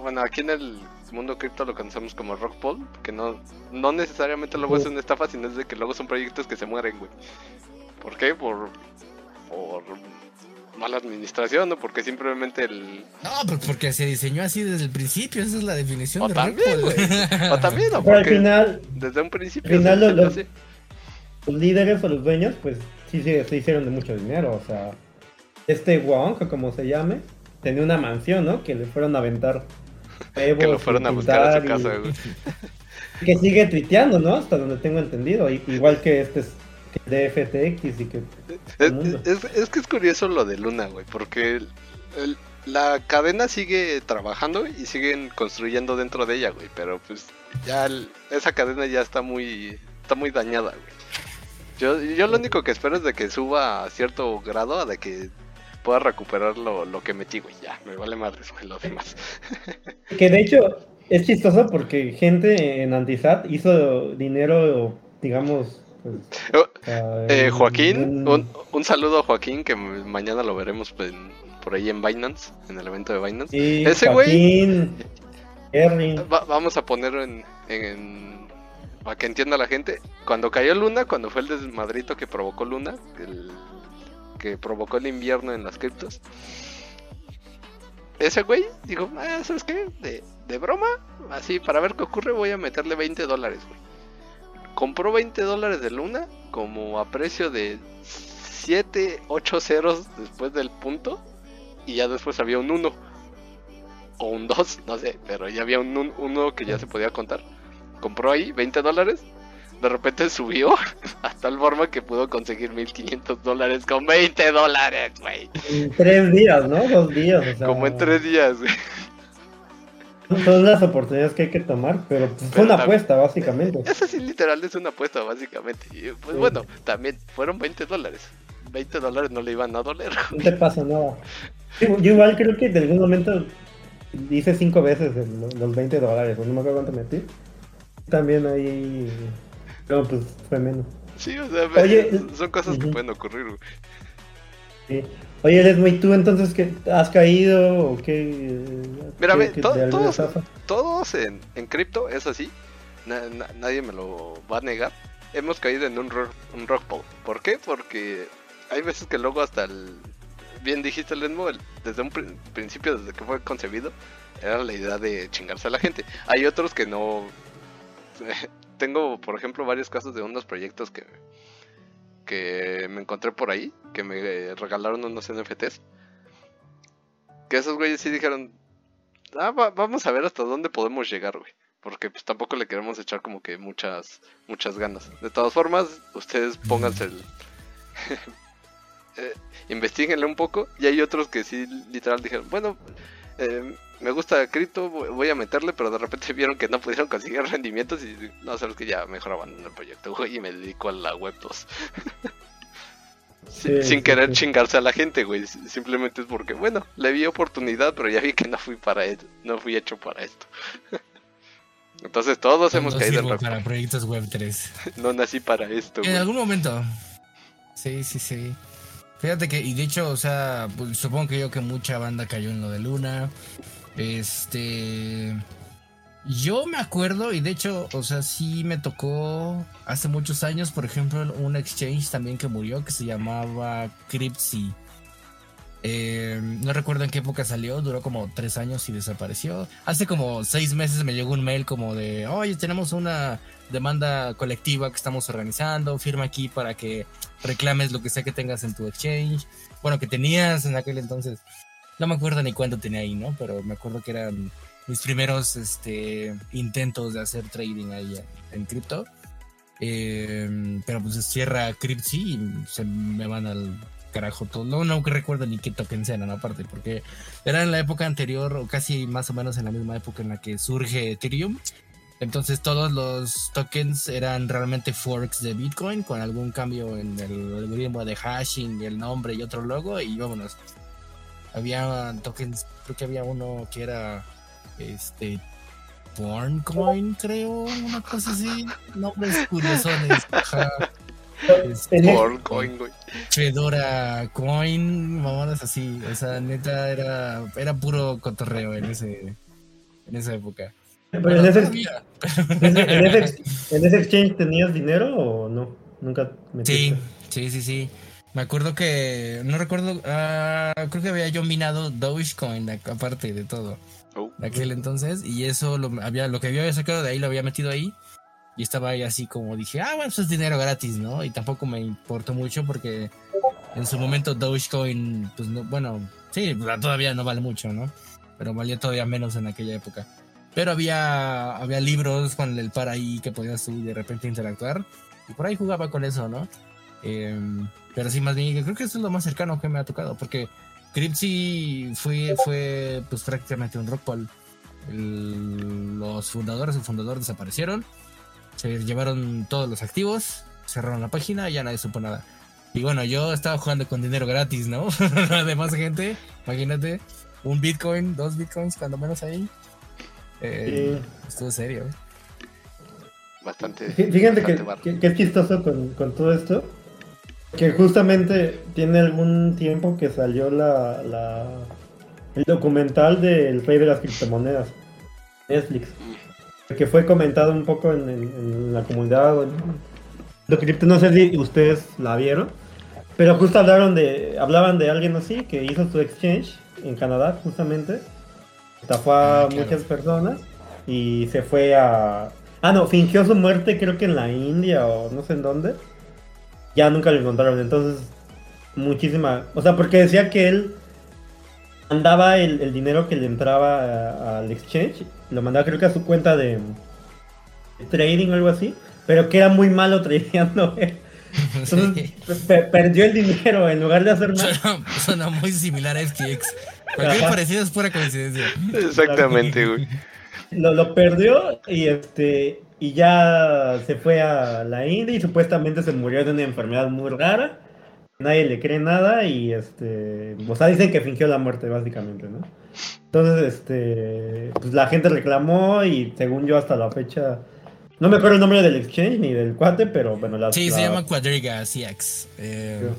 Bueno, aquí en el mundo cripto lo conocemos como rock pool, que no, no necesariamente luego es una estafa, sino es de que luego son proyectos que se mueren, güey. ¿Por qué? Por, por mala administración, ¿no? Porque simplemente el... No, pues porque se diseñó así desde el principio, esa es la definición O de también, Bull. güey. O también, o Pero al porque final, desde un principio... al final los líderes o los dueños, pues sí se, se hicieron de mucho dinero. O sea, este Wong, o como se llame, tenía una mansión, ¿no? Que le fueron a aventar que lo fueron a buscar a su casa, güey. Que sigue tuiteando, ¿no? Hasta donde tengo entendido. Igual que este es que de FTX y que Es, mundo. es- es que es curioso lo de Luna, güey, porque el- el- la cadena sigue trabajando y siguen construyendo dentro de ella, güey, pero pues ya el- esa cadena ya está muy está muy dañada, güey. Yo, yo lo único que espero es de que suba a cierto grado, a de que pueda recuperar lo, lo que metí, güey, ya, me vale madres, güey, lo demás. Que de hecho es chistoso porque gente en Antisat hizo dinero, digamos. Pues, Oh, sea, Eh, Joaquín, un, un saludo a Joaquín, que mañana lo veremos en- por ahí en Binance, en el evento de Binance. sí, ese güey-. Va- vamos a ponerlo en, en- para que entienda la gente. Cuando cayó Luna, cuando fue el desmadrito que provocó Luna, el- que provocó el invierno en las criptos. Ese güey dijo, ah, ¿sabes qué? De, broma, así para ver qué ocurre voy a meterle 20 dólares, güey. Compró 20 dólares de Luna como a precio de 7, 8 ceros después del punto y ya después había un 1 o un 2, no sé, pero ya había un 1 que ya se podía contar. Compró ahí 20 dólares, de repente subió a tal forma que pudo conseguir 1500 dólares con 20 dólares, güey. En tres días, ¿no? Dos días. O sea, Como en 3 días, güey. Son las oportunidades que hay que tomar, pero pues, fue una apuesta, básicamente. Eso sí, literal, es una apuesta, básicamente. Y pues Sí. bueno, también fueron 20 dólares. 20 dólares no le iban a doler. No te pasa nada. Yo, yo igual creo que de algún momento hice cinco veces el- los 20 dólares, no me acuerdo cuánto metí. También ahí. No, pues fue menos. Sí, o sea, Oye, son cosas que pueden ocurrir, güey. Sí. Oye, Lesmo, ¿y tú entonces qué? ¿Has caído o qué? Mira, ¿Qué- to- todos, en, en cripto es así. Na- na- nadie me lo va a negar. Hemos caído en un, ro- un rock pool. ¿Por qué? Porque hay veces que luego hasta el... Bien dijiste, el- desde un prin- principio, desde que fue concebido, era la idea de chingarse a la gente. Hay otros que no... Tengo, por ejemplo, varios casos de unos proyectos que, que me encontré por ahí, que me regalaron unos NFTs. Que esos güeyes sí dijeron, ah, va- vamos a ver hasta dónde podemos llegar, güey. Porque pues tampoco le queremos echar como que muchas, muchas ganas. De todas formas, ustedes pónganse el... eh, investiguenle un poco. Y hay otros que sí, literal, dijeron, bueno, eh, me gusta cripto, voy a meterle, pero de repente vieron que no pudieron conseguir rendimientos y no, sabes que ya mejor abandoné el proyecto, güey, y me dedico a la web 2. Sin, Sí, sin sí, querer sí. chingarse a la gente, güey. Simplemente es porque, bueno, le vi oportunidad, pero ya vi que no fui para esto, no fui hecho para esto. Entonces todos hemos caído en para proyectos web 3. No nací para esto, En güey. algún momento. Sí, sí, sí. Fíjate que, y de hecho, o sea, pues, supongo que yo que mucha banda cayó en lo de Luna. Este. Yo me acuerdo, y de hecho, o sea, sí me tocó hace muchos años, por ejemplo, un exchange también que murió que se llamaba Cryptsy. Eh, no recuerdo en qué época salió, duró como tres años y desapareció. Hace como seis meses me llegó un mail como de, oye, tenemos una demanda colectiva que estamos organizando, firma aquí para que reclames lo que sea que tengas en tu exchange. Bueno, que tenías en aquel entonces. No me acuerdo ni cuánto tenía ahí, ¿no? Pero me acuerdo que eran mis primeros este, intentos de hacer trading ahí en, cripto. Eh, pero pues cierra Cryptsy y se me van al carajo todo. No, no recuerdo ni qué tokens eran aparte, porque era en la época anterior o casi más o menos en la misma época en la que surge Ethereum. Entonces todos los tokens eran realmente forks de Bitcoin con algún cambio en el algoritmo de hashing el nombre y otro logo y vámonos. Había tokens, creo que había uno que era este Porncoin, creo, una cosa así. Nombres curiosones. Este, En, e- Por coin, güey. Fedora Coin, mamadas así. O sea, neta era, era puro cotorreo en ese en esa época. Pero en, ese, todavía. en ese- en ese- en ese exchange tenías dinero o no? Nunca metiste. Sí, sí, sí, sí. Me acuerdo que, no recuerdo, ah, creo que había yo minado Dogecoin aparte de todo, Oh, de aquel entonces, y eso lo, había, lo que había sacado de ahí lo había metido ahí, y estaba ahí así como dije, ah, bueno, pues es dinero gratis, ¿no? Y tampoco me importó mucho porque en su momento Dogecoin, pues no, bueno, sí, todavía no vale mucho, ¿no? Pero valía todavía menos en aquella época. Pero había, había libros con el par ahí que podías tú de repente interactuar. Y por ahí jugaba con eso, ¿no? Em, pero sí, más bien, creo que eso es lo más cercano que me ha tocado. Porque Cryptsy fue, fue pues prácticamente un rockpool. El- los fundadores, el fundador desaparecieron. Se llevaron todos los activos. Cerraron la página y ya nadie supo nada. Y bueno, yo estaba jugando con dinero gratis, ¿no? Además, gente, imagínate, un Bitcoin, dos Bitcoins, cuando menos ahí. Eh, Estuvo serio. bastante. Fí- Fíjate que, bastante barro. que- que es chistoso con, con todo esto. Que justamente tiene algún tiempo que salió la, la- el documental del rey de las criptomonedas. Netflix. Que fue comentado un poco en, en- en la comunidad. Lo cripto, no sé si ustedes la vieron. Pero justo hablaron de, hablaban de alguien así que hizo su exchange en Canadá, justamente. Estafó a Ah, claro. muchas personas y se fue a. Ah, no, fingió su muerte, creo que en la India o no sé en dónde. Ya nunca lo encontraron. Entonces, muchísima. O sea, porque decía que él mandaba el, el dinero que le entraba al exchange, lo mandaba creo que a su cuenta de, de trading o algo así, pero que era muy malo tradeando. él. Entonces, perdió el dinero en lugar de hacer más. Suena, suena muy similar a FTX. Cualquier Ajá. parecido es pura coincidencia. Exactamente, güey. Lo, lo perdió y este y ya se fue a la India y supuestamente se murió de una enfermedad muy rara nadie le cree nada y este, o sea, dicen que fingió la muerte básicamente, ¿no? Entonces, este, pues la gente reclamó y según yo hasta la fecha, no me acuerdo el nombre del exchange ni del cuate, pero bueno, la... Sí, la- se llama Quadriga CX. Eh, Quadriga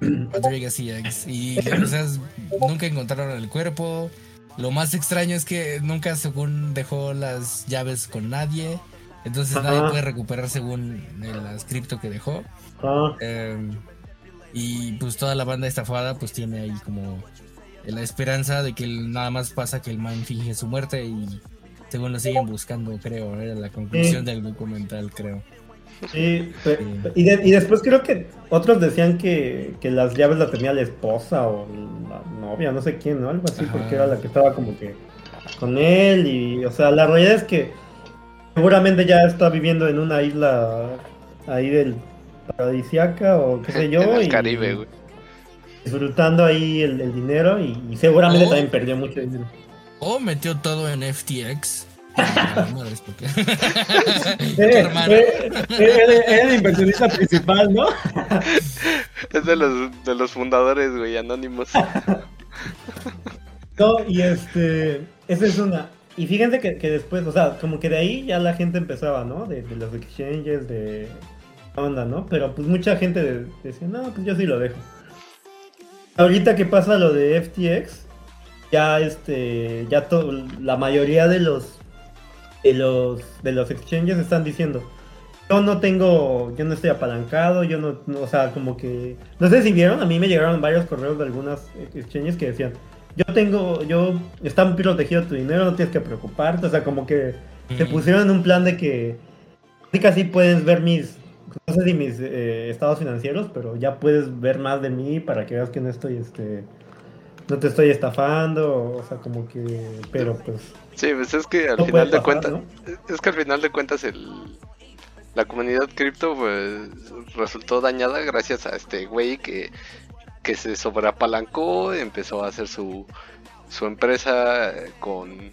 CX. Y o sea, es- nunca encontraron el cuerpo. Lo más extraño es que nunca, según, dejó las llaves con nadie. Entonces nadie puede recuperar según el cripto que dejó. Eh, y pues toda la banda estafada pues tiene ahí como la esperanza de que nada más pasa que el man finge su muerte y según lo siguen buscando, creo. Era la conclusión del documental, creo. Sí, y, de- y después creo que otros decían que, que las llaves las tenía la esposa o la novia, no sé quién, ¿no? Algo así, Ajá. porque era la que estaba como que con él y, o sea, la realidad es que seguramente ya está viviendo en una isla ahí del paradisiaca o qué sé yo. en el y- Caribe, güey. disfrutando ahí el, el dinero y, y seguramente Oh. también perdió mucho dinero. O metió todo en FTX. Madres, Eh, hermano. eh, eh, Era el inversionista principal, ¿no? Es de los, de los fundadores, güey, anónimos. No, y este, esa es una. Y fíjense que, que después, o sea, como que de ahí ya la gente empezaba, ¿no? De, de los exchanges, de onda, ¿no? Pero pues mucha gente de- decía, no, pues yo sí lo dejo. Ahorita que pasa lo de FTX, ya este, ya to- la mayoría de los, de los, de los exchanges están diciendo, yo no tengo, yo no estoy apalancado, yo no, no, o sea, como que, no sé si vieron, a mí me llegaron varios correos de algunas exchanges que decían, yo tengo, yo, está protegido tu dinero, no tienes que preocuparte, o sea, como que Ujú. pusieron en un plan de que casi casi puedes ver mis, no sé si mis eh, estados financieros, pero ya puedes ver más de mí para que veas que no estoy, este, no te estoy estafando, o sea, como que, pero pues, Sí, pues es que al no final de cuentas, ¿no? es que al final de cuentas el la comunidad cripto pues resultó dañada gracias a este güey que que se sobreapalancó, empezó a hacer su su empresa eh, con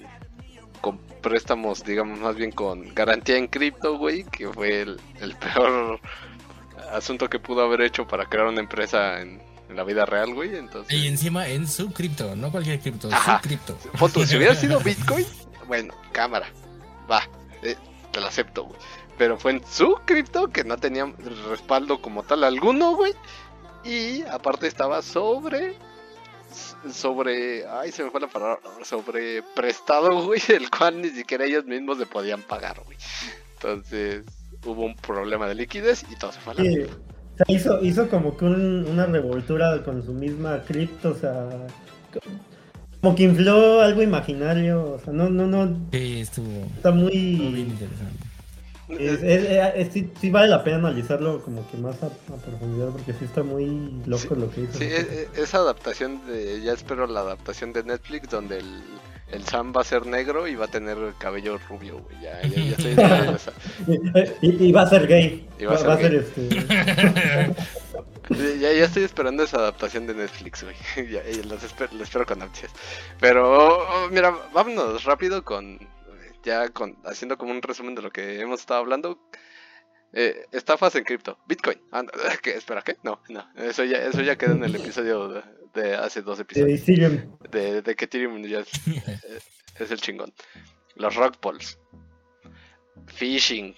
con préstamos, digamos más bien con garantía en cripto, güey, que fue el, el peor asunto que pudo haber hecho para crear una empresa en, en la vida real, güey, entonces Y encima en su cripto, no cualquier cripto, Ajá. su cripto. Tú, si hubiera sido Bitcoin, bueno, cámara, va, eh, te lo acepto, güey. Pero fue en su cripto que no tenía respaldo como tal alguno, güey. Y aparte estaba sobre. Sobre. Ay, se me fue la palabra. Sobre prestado, güey. El cual ni siquiera ellos mismos le podían pagar, güey. Entonces hubo un problema de liquidez y todo se fue a la Sí, mierda. O sea, hizo, hizo como que un- una revoltura con su misma cripto, o sea, como que infló algo imaginario, o sea, no, no, no, Sí, estuvo, está estuvo bien muy... interesante. es- es- es- es- sí, sí vale la pena analizarlo como que más a, a profundidad, porque sí está muy loco Sí, lo que hizo. Sí, e- e- esa adaptación de. Ya espero la adaptación de Netflix donde el, el Sam va a ser negro y va a tener el cabello rubio, güey. Ya, ya, ya estoy esperando esa. Y, y va a ser gay, Y va a va, ser va a ser gay. este... Ya, ya estoy esperando esa adaptación de Netflix, güey. Ya, ya los esper- lo espero con ansias. Pero, oh, mira, vámonos rápido con. Ya con haciendo como un resumen de lo que hemos estado hablando. Eh, estafas en cripto. Bitcoin. No, ¿qué? Espera, ¿qué? No, no. Eso ya, eso ya quedó en el episodio de, de hace dos de episodios. Ethereum. De, de que Ethereum ya es, es el chingón. Los rock balls. Phishing.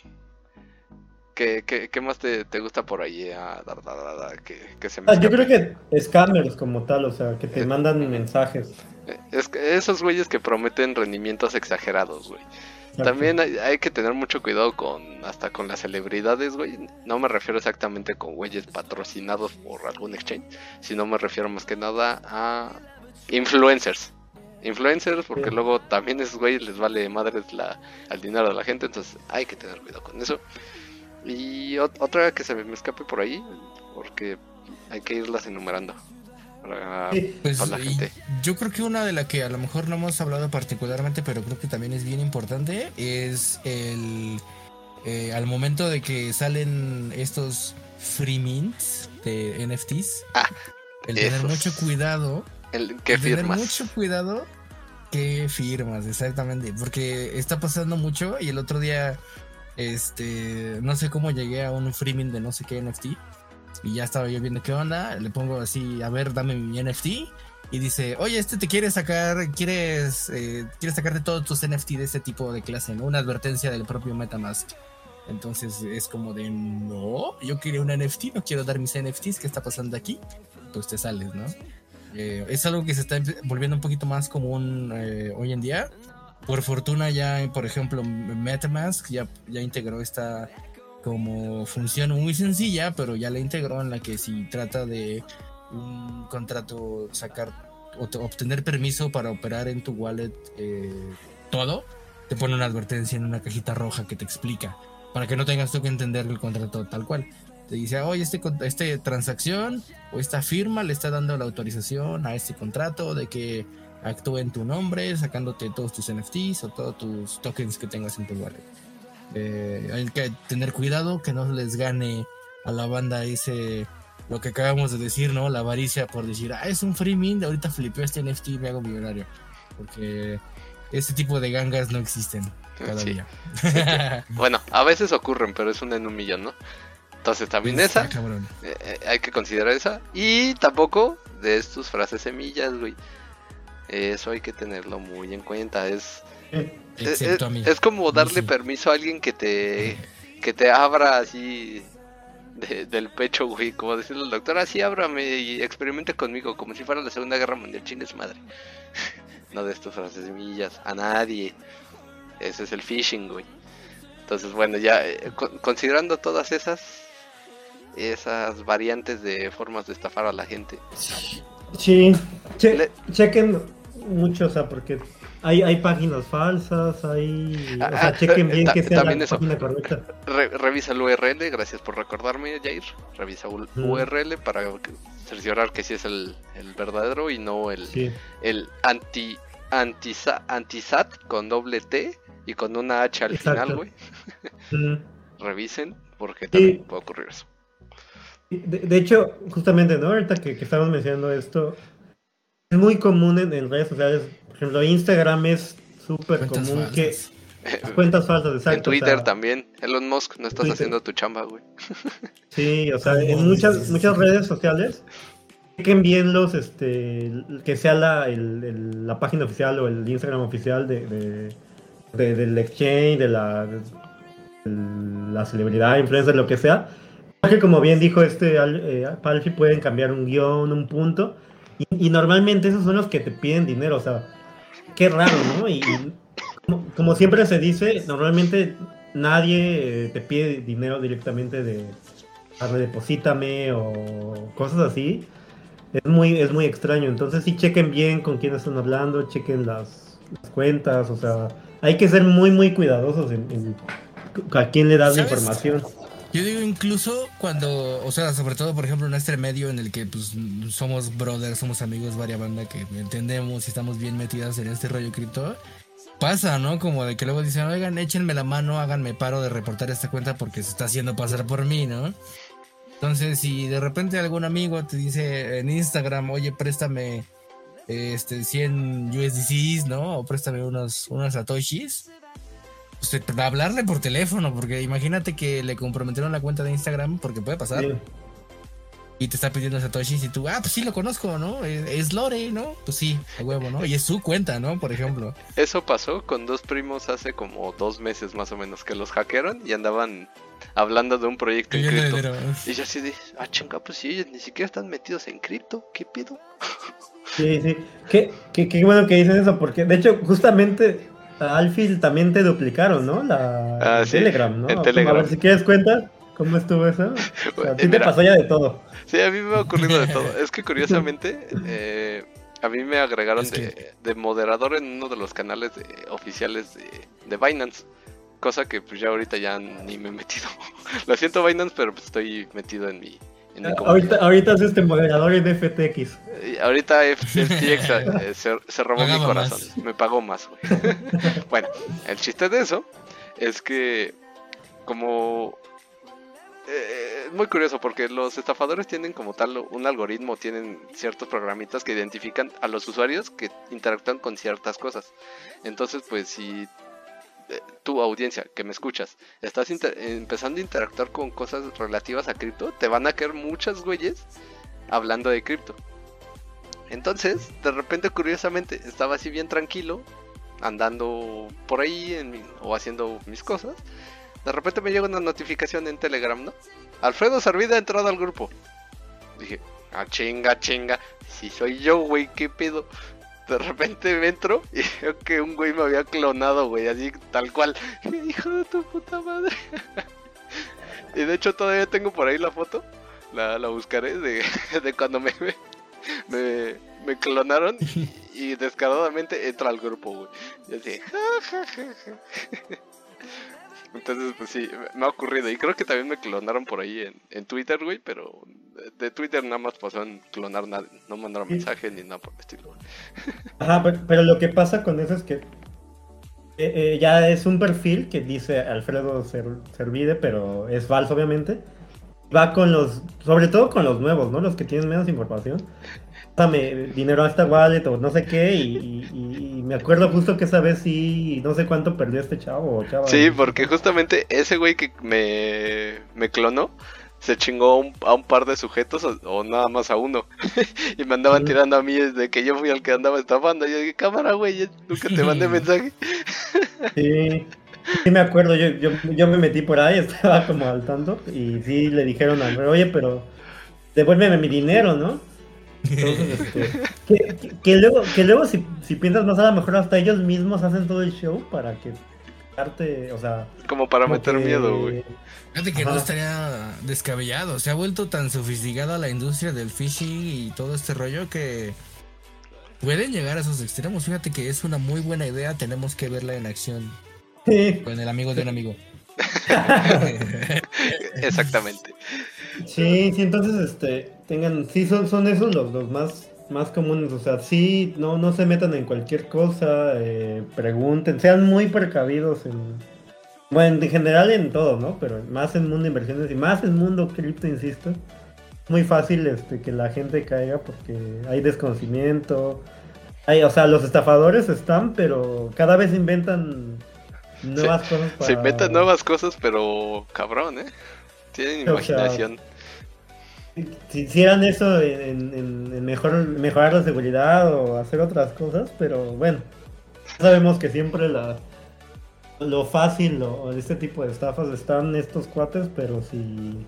¿Qué, qué, qué más te, te gusta por ahí? Ah, da, da, da, da, que, que se me Ah, yo creo que scammers como tal, o sea, que te mandan mensajes. Eh, Es que esos güeyes que prometen rendimientos exagerados, güey. También hay, hay que tener mucho cuidado con hasta con las celebridades, güey. No me refiero exactamente con güeyes patrocinados por algún exchange, sino me refiero más que nada a influencers. Influencers, porque Sí. luego también esos güeyes les vale madres la, al dinero de la gente, entonces hay que tener cuidado con eso. Y ot- otra que se me escape por ahí, porque hay que irlas enumerando. Para. Pues para la y gente. yo creo que una de la que a lo mejor no hemos hablado particularmente, pero creo que también es bien importante, es el eh, al momento de que salen estos free mints de NFTs, Ah, el tener mucho cuidado, El, ¿Qué el tener mucho cuidado que firmas, exactamente, porque está pasando mucho y el otro día este no sé cómo llegué a un free mint de no sé qué NFT Y ya estaba yo viendo qué onda, le pongo así, a ver, dame mi NFT. Y dice, oye, este te quiere sacar, quieres, eh, quieres sacarte todos tus NFT de ese tipo de clase, ¿no? Una advertencia del propio Metamask. Entonces es como de, no, yo quería un NFT, no quiero dar mis NFTs, ¿qué está pasando aquí? Pues te sales, ¿no? Eh, es algo que se está volviendo un poquito más común eh, hoy en día. Por fortuna ya, por ejemplo, Metamask ya, ya integró esta como función muy sencilla, pero ya la integró en la que si trata de un contrato sacar o obtener permiso para operar en tu wallet eh, todo, te pone una advertencia en una cajita roja que te explica para que no tengas tú que entender el contrato tal cual. Te dice, oye, este, esta transacción o esta firma le está dando la autorización a este contrato de que actúe en tu nombre, sacándote todos tus NFTs o todos tus tokens que tengas en tu wallet. Eh, hay que tener cuidado que no les gane a la banda ese lo que acabamos de decir, ¿no? La avaricia por decir, ah, es un free mint, ahorita flipeo este NFT y me hago millonario. Porque ese tipo de gangas no existen cada día. bueno, a veces ocurren, pero es una en un millón, ¿no? Entonces también esa, eh, eh, hay que considerar esa. Y tampoco de estos frases semillas, güey. Eso hay que tenerlo muy en cuenta. Es, es, como darle permiso a alguien que te, que te abra así del pecho, güey. Como decirle al doctor, así ábrame y experimente conmigo, como si fuera la Segunda Guerra Mundial. Chingue su madre. no de estas frases semillas. A nadie. Ese es el phishing, güey. Entonces, bueno, ya eh, considerando todas esas esas variantes de formas de estafar a la gente. Sí, chequen mucho, o sea, porque hay, hay páginas falsas, hay... o sea, ah, chequen bien que sea la página correcta. revisa el URL, gracias por recordarme, Jair. Revisa el URL para cerciorar que sí es el, el verdadero y no el, el anti, anti, anti-SAT con doble T y con una H al final, güey. Revisen, porque también puede ocurrir eso. De, hecho, justamente, ¿no? Ahorita que, que, estamos mencionando esto, es muy común en, redes sociales. Por ejemplo, Instagram es súper común que. Cuentas falsas, exacto. En Twitter también. Elon Musk, no estás haciendo tu chamba, güey. Sí, o sea, en muchas, muchas redes sociales chequen bien los, este, que sea la, la página oficial o el Instagram oficial de, del exchange, de la, la celebridad, influencer, lo que sea. Que como bien dijo este eh, Palfi, pueden cambiar un guion, un punto. Y, normalmente esos son los que te piden dinero. O sea, qué raro, ¿no? Y, como, siempre se dice, normalmente nadie eh, te pide dinero directamente de deposítame o cosas así. Es muy, es muy extraño. Entonces sí chequen bien con quién están hablando, chequen las, cuentas, o sea, hay que ser muy, muy cuidadosos en, a quién le das la información. Yo digo incluso cuando, o sea, sobre todo por ejemplo en este medio en el que pues somos brothers, somos amigos, varias banda que entendemos y estamos bien metidas en este rollo cripto, pasa, ¿no? Como de que luego dicen, oigan, échenme la mano, háganme paro de reportar esta cuenta porque se está haciendo pasar por mí, ¿no? Entonces, si de repente algún amigo te dice en Instagram, oye, préstame este 100 USDCs, ¿no? O préstame unos, unos satoshis pues, hablarle por teléfono, porque imagínate que le comprometieron la cuenta de Instagram, porque puede pasar. Y te está pidiendo Satoshi y tú, ah, pues sí lo conozco, ¿no? Es, Lore, ¿no? Pues sí, a huevo, ¿no? Y es su cuenta, ¿no? Por ejemplo. Eso pasó con dos primos hace como dos meses más o menos, que los hackearon y andaban hablando de un proyecto en cripto. Y yo así de, ah, chinga, pues sí, ellos ni siquiera están metidos en cripto, ¿qué pido? Sí, sí. Qué, qué, qué bueno que dicen eso, porque de hecho, justamente Alfil también te duplicaron, ¿no? La ah, Telegram, ¿no? A ver si quieres cuenta cómo estuvo eso. a ti te pasó ya de todo. Sí, a mí me ha ocurrido de todo. Es que curiosamente, eh, a mí me agregaron de, moderador en uno de los canales oficiales de, Binance. Cosa que pues ya ahorita ya ni me he metido. Lo siento Binance, pero pues estoy metido en mi, ahorita, ahorita es este moderador en FTX. Ahorita FTX eh, se, robó mi corazón. Me pagó más, bueno, el chiste de eso es que como eh, es muy curioso porque los estafadores tienen como tal un algoritmo, tienen ciertos programitas que identifican a los usuarios que interactúan con ciertas cosas. Entonces, pues si eh, tu audiencia que me escuchas, estás empezando a interactuar con cosas relativas a cripto, te van a caer muchas güeyes hablando de cripto. Entonces, de repente, curiosamente, estaba así bien tranquilo, andando por ahí o haciendo mis cosas. De repente me llega una notificación en Telegram, ¿no? Alfredo Servida ha entrado al grupo. Dije, ah, chinga, chinga. Si soy yo, güey, ¿qué pedo? De repente me entro y veo que un güey me había clonado, güey, así tal cual. Hijo de tu puta madre. y de hecho todavía tengo por ahí la foto. La, la buscaré de, de cuando me, me, me clonaron y descaradamente entra al grupo, güey. Y así, Entonces, pues sí, me ha ocurrido. Y creo que también me clonaron por ahí en, en Twitter, güey, pero de Twitter nada más pasó en clonar nada, no mandaron mensaje ni nada por el estilo. Ajá, pero, lo que pasa con eso es que eh, eh, ya es un perfil que dice Alfredo Servide, pero es falso, obviamente. Va con los, sobre todo con los nuevos, ¿no? Los que tienen menos información pásame dinero a esta wallet o no sé qué, y, me acuerdo justo que esa vez sí, no sé cuánto perdió este chavo chava. Sí, porque justamente ese güey que me, me clonó, se chingó a un par de sujetos o, nada más a uno. y me andaban tirando a mí desde que yo fui el que andaba estafando. Yo dije, cámara, güey, nunca te mandé mensaje. sí, sí me acuerdo, yo, yo, yo me metí por ahí, estaba como al tanto y sí le dijeron a oye, pero devuélveme mi dinero, ¿no? Este, que, luego, que luego si, si, piensas más a lo mejor hasta ellos mismos hacen todo el show para que darte, o sea... Como para meter miedo, güey. Fíjate que no estaría descabellado. Se ha vuelto tan sofisticada la industria del phishing y todo este rollo que pueden llegar a esos extremos. Fíjate que es una muy buena idea. Tenemos que verla en acción. Con el amigo de un amigo. Exactamente. Sí, sí, entonces este tengan, sí son, son esos los, los más, más comunes, o sea, sí, no, no se metan en cualquier cosa, eh, pregunten, sean muy precavidos en, bueno, en general en todo, ¿no? Pero más en mundo de inversiones y más en mundo cripto, insisto, muy fácil este, que la gente caiga porque hay desconocimiento, hay, o sea, los estafadores están, pero cada vez inventan nuevas cosas Se inventan nuevas cosas, pero cabrón, ¿eh? Tienen imaginación si hicieran eso en, mejor, mejorar la seguridad o hacer otras cosas, pero bueno, sabemos que siempre lo fácil o este tipo de estafas están estos cuates, pero si...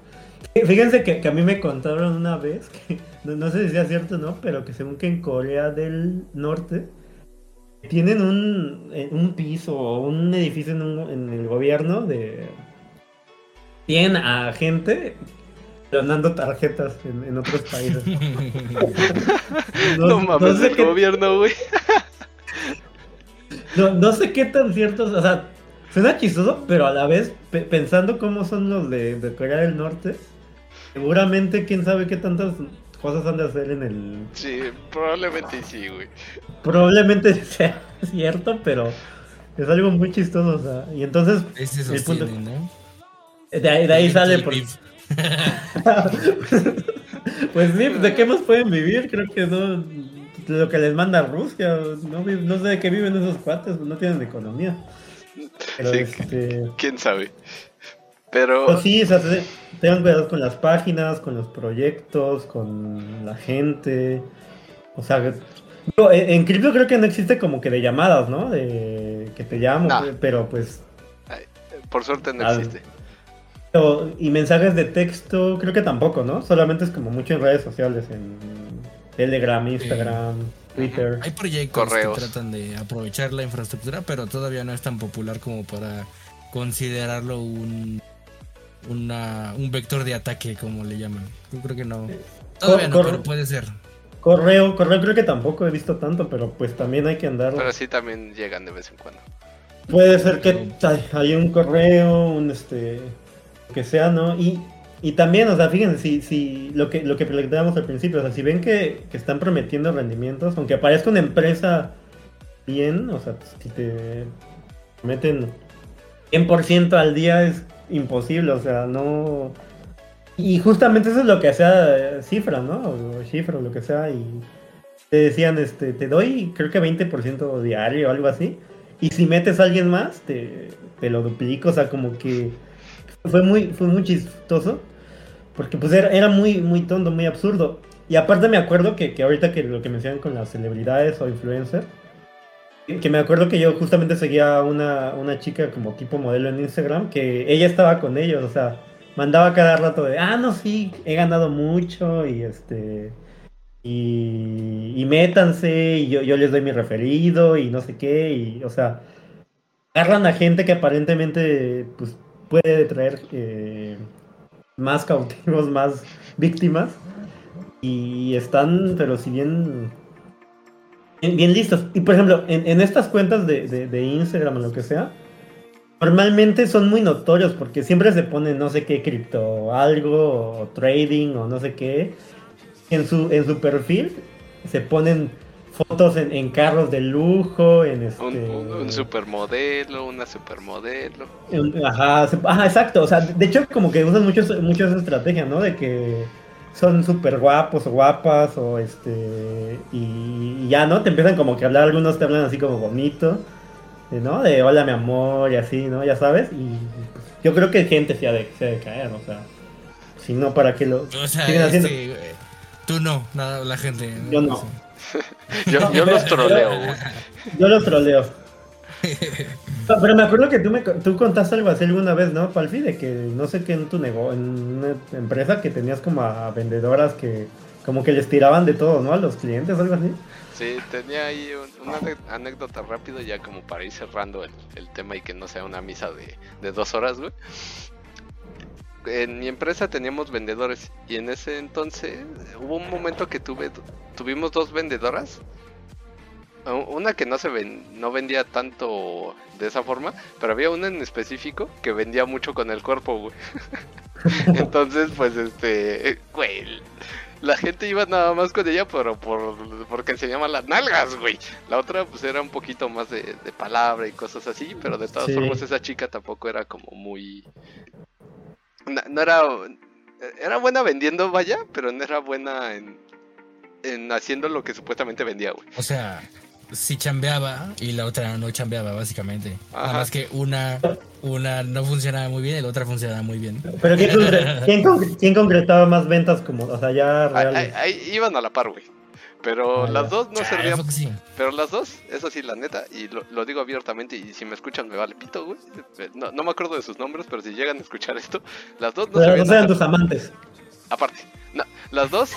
Fíjense que, a mí me contaron una vez, que no, sé si sea cierto o no, pero que según que en Corea del Norte tienen un, eh, un piso o un edificio en, en el gobierno de... Tienen a gente donando tarjetas en, otros países. no, mames, el gobierno, güey. no, sé qué tan cierto, o sea, suena chistoso, pero a la vez, pensando cómo son los de, Corea del Norte, seguramente quién sabe qué tantas cosas han de hacer en el... Sí, probablemente sí, güey. Probablemente sea cierto, pero es algo muy chistoso, o sea, y entonces... punto, ¿no? De ahí, de ahí sale... Por, pues sí, ¿de qué más pueden vivir? Creo que no. Lo que les manda Rusia. No, no sé de qué viven esos cuates, no tienen economía. Pero este... ¿Quién sabe? Pero. Pues sí, o sea, tengan cuidado con las páginas, con los proyectos, con la gente. O sea, en cripto creo que no existe como que de llamadas, ¿no? De que te llamo, pero pues. Por suerte no existe. Y mensajes de texto, creo que tampoco, ¿no? Solamente es como mucho en redes sociales, en Telegram, Instagram, Twitter. Hay proyectos que tratan de aprovechar la infraestructura, pero todavía no es tan popular como para considerarlo un un vector de ataque, como le llaman. Yo creo que no. Todavía no, pero puede ser. Correo, correo creo que tampoco he visto tanto, pero pues también hay que andar. Pero sí también llegan de vez en cuando. Puede ser que hay un correo, un este que sea, ¿no? Y, y también, o sea, fíjense, si, si lo que lo que planteábamos al principio, o sea, si ven que, están prometiendo rendimientos, aunque aparezca una empresa bien, o sea, si te prometen 100% al día es imposible, o sea, no... Y justamente eso es lo que hacía Cifra, ¿no? O Cifra, lo que sea, y te decían, este, te doy creo que 20% diario o algo así, y si metes a alguien más, te, te lo duplico, o sea, como que fue muy, fue muy chistoso, porque pues era, era muy, muy tonto, muy absurdo. Y aparte me acuerdo que, que ahorita que lo que mencionan con las celebridades o influencers, que me acuerdo que yo justamente seguía a una, una chica como tipo modelo en Instagram, que ella estaba con ellos, o sea, mandaba cada rato de, ah, no, sí, he ganado mucho y este... Y, métanse y yo, yo les doy mi referido y no sé qué, y o sea, agarran a gente que aparentemente pues, puede traer eh, más cautivos, más víctimas y están, pero si bien bien, listos. Y por ejemplo, en, estas cuentas de, de, Instagram o lo que sea, normalmente son muy notorios porque siempre se ponen no sé qué cripto algo o trading o no sé qué. En su, en su perfil se ponen fotos en, en carros de lujo, en este... Un, un, supermodelo, una supermodelo. Ajá, ajá, exacto. O sea, de hecho como que usan mucho, mucho esa estrategia, ¿no? De que son súper guapos o guapas o este y, ya no te empiezan como que a hablar algunos te hablan así como bonito no de hola mi amor y así no ya sabes y pues, yo creo que gente se ha de, se ha de caer o sea si no para qué lo o sea, siguen haciendo sí, tú no nada la gente yo no yo, yo los troleo yo los troleo pero me acuerdo que tú, me, tú contaste algo así alguna vez, ¿no, Palfi? De que no sé qué en tu negocio, en una empresa que tenías como a vendedoras que como que les tiraban de todo, ¿no? A los clientes, algo así. Sí, tenía ahí un, una anécdota rápido ya como para ir cerrando el, el, tema y que no sea una misa de, de dos horas, güey. En mi empresa teníamos vendedores y en ese entonces hubo un momento que tuve, tuvimos dos vendedoras una que no se ven, no vendía tanto de esa forma, pero había una en específico que vendía mucho con el cuerpo, güey. Entonces, pues este, eh, güey, la gente iba nada más con ella pero por porque enseñaba las nalgas, güey. La otra pues era un poquito más de, de palabra y cosas así, pero de todas sí. formas esa chica tampoco era como muy no, no, era era buena vendiendo, vaya, pero no era buena en en haciendo lo que supuestamente vendía, güey. O sea, sí chambeaba y la otra no chambeaba, básicamente. Ajá. Nada más que una, una no funcionaba muy bien y la otra funcionaba muy bien. Pero ¿quién, concre ¿quién, ¿quién concretaba más ventas como, o sea, ya reales? Ahí, ahí, iban a la par, güey. Pero las dos no servían. Sí. Pero las dos, eso sí, la neta, y lo, lo, digo abiertamente, y si me escuchan me vale pito, güey. No, no, me acuerdo de sus nombres, pero si llegan a escuchar esto, las dos no pero no sean tus amantes. Aparte, no, las dos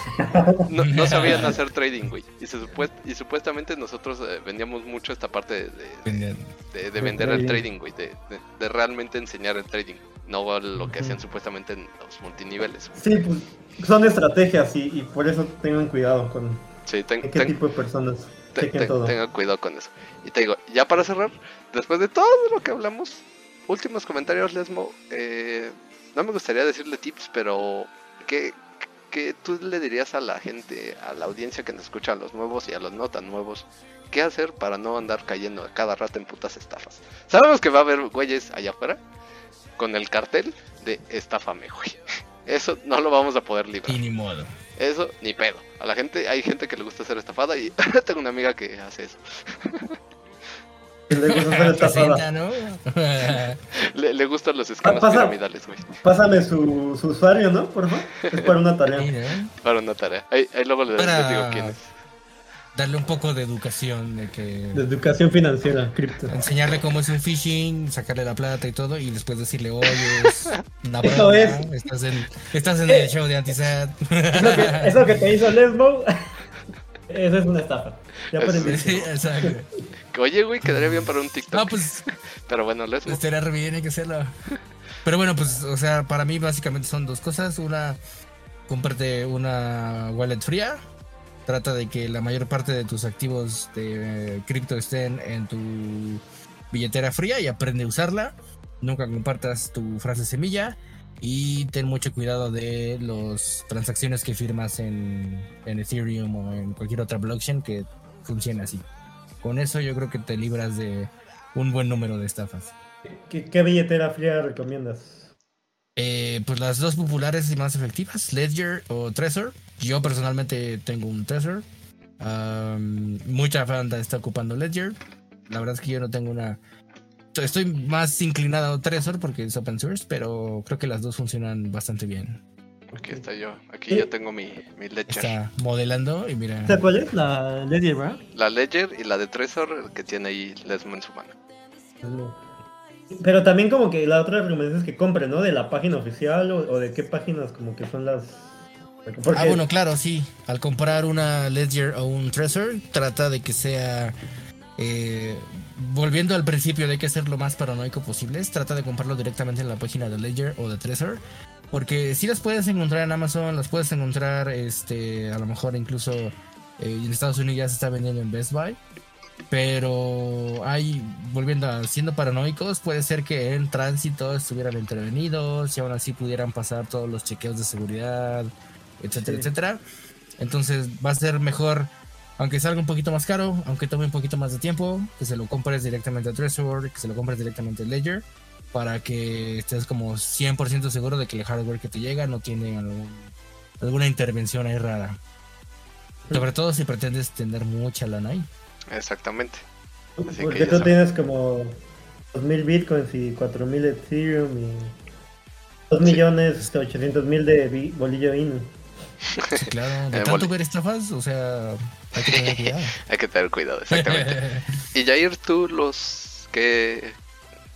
no, no, sabían hacer trading, güey. Y, se supuest, y supuestamente nosotros eh, vendíamos mucho esta parte de, de, de, de vender el trading, güey. De, realmente enseñar el trading. No lo que hacían supuestamente en los multiniveles. Güey. Sí, pues son estrategias y, y, por eso tengan cuidado con sí, ten, qué ten, tipo de personas. Ten, tengan cuidado con eso. Y te digo, ya para cerrar, después de todo lo que hablamos, últimos comentarios, Lesmo. Eh, no me gustaría decirle tips, pero ¿qué, ¿qué tú le dirías a la gente, a la audiencia que nos escucha, a los nuevos y a los no tan nuevos? ¿Qué hacer para no andar cayendo a cada rato en putas estafas? Sabemos que va a haber güeyes allá afuera con el cartel de estafame, güey. Eso no lo vamos a poder librar. Y ni modo. Eso, ni pedo. A la gente, hay gente que le gusta ser estafada y tengo una amiga que hace eso. Le gusta Presenta, ¿no? le, le, gustan los esquemas Pasa, piramidales, güey. Pásame su, su, usuario, ¿no? Por favor. Es para una tarea. Para una tarea. Ahí, ahí luego les, para... les, digo quién es. Darle un poco de educación. De, que... de educación financiera, cripto. Enseñarle cómo es un phishing, sacarle la plata y todo, y después decirle, oye, es una Eso broma, es. Estás en, estás en el show de Antisat. Eso que, eso que te hizo Lesbo, eso es una estafa. Ya aprendí. Sí, exacto. Oye, güey, quedaría bien para un TikTok. No, pues. Pero bueno, les. Estaría re bien, hay que hacerlo. Pero bueno, pues, o sea, para mí básicamente son dos cosas. Una, comparte una wallet fría. Trata de que la mayor parte de tus activos de cripto estén en tu billetera fría y aprende a usarla. Nunca compartas tu frase semilla. Y ten mucho cuidado de las transacciones que firmas en, en Ethereum o en cualquier otra blockchain que funcione así. Con eso yo creo que te libras de un buen número de estafas. ¿Qué, qué billetera fría recomiendas? Eh, pues las dos populares y más efectivas, Ledger o Trezor. Yo personalmente tengo un Trezor. Um, mucha banda está ocupando Ledger. La verdad es que yo no tengo una. Estoy más inclinado a Trezor porque es open source, pero creo que las dos funcionan bastante bien. Aquí está yo. Aquí yo tengo mi, mi Ledger. Está modelando y mira. ¿Sabes cuál es? La Ledger, ¿verdad? La Ledger y la de Trezor que tiene ahí Lesmo en su mano. Pero también como que la otra recomendación es que compre, ¿no? De la página oficial o, o de qué páginas como que son las... Ah, bueno, claro, sí. Al comprar una Ledger o un Trezor, trata de que sea. eh, volviendo al principio de que ser lo más paranoico posible, trata de comprarlo directamente en la página de Ledger o de Trezor. Porque si las puedes encontrar en Amazon, las puedes encontrar, este, a lo mejor incluso eh, en Estados Unidos ya se está vendiendo en Best Buy. Pero hay, volviendo a siendo paranoicos, puede ser que en tránsito estuvieran intervenidos y aún así pudieran pasar todos los chequeos de seguridad, etcétera, Sí. etcétera. Entonces va a ser mejor, aunque salga un poquito más caro, aunque tome un poquito más de tiempo, que se lo compres directamente a Trezor, que se lo compres directamente a Ledger, para que estés como 100% seguro de que el hardware que te llega no tiene algún- alguna intervención ahí rara. Sobre todo si pretendes tener mucha lana ahí. Exactamente. Así Porque tú sabes. tienes como 2.000 bitcoins y 4.000 Ethereum y 2 Sí. millones 800 mil de bolillo INU. Sí, claro. De Eh, tanto ver estafas, o sea, hay que tener cuidado. Hay que tener cuidado, exactamente. y Jair, tú los... ¿Qué,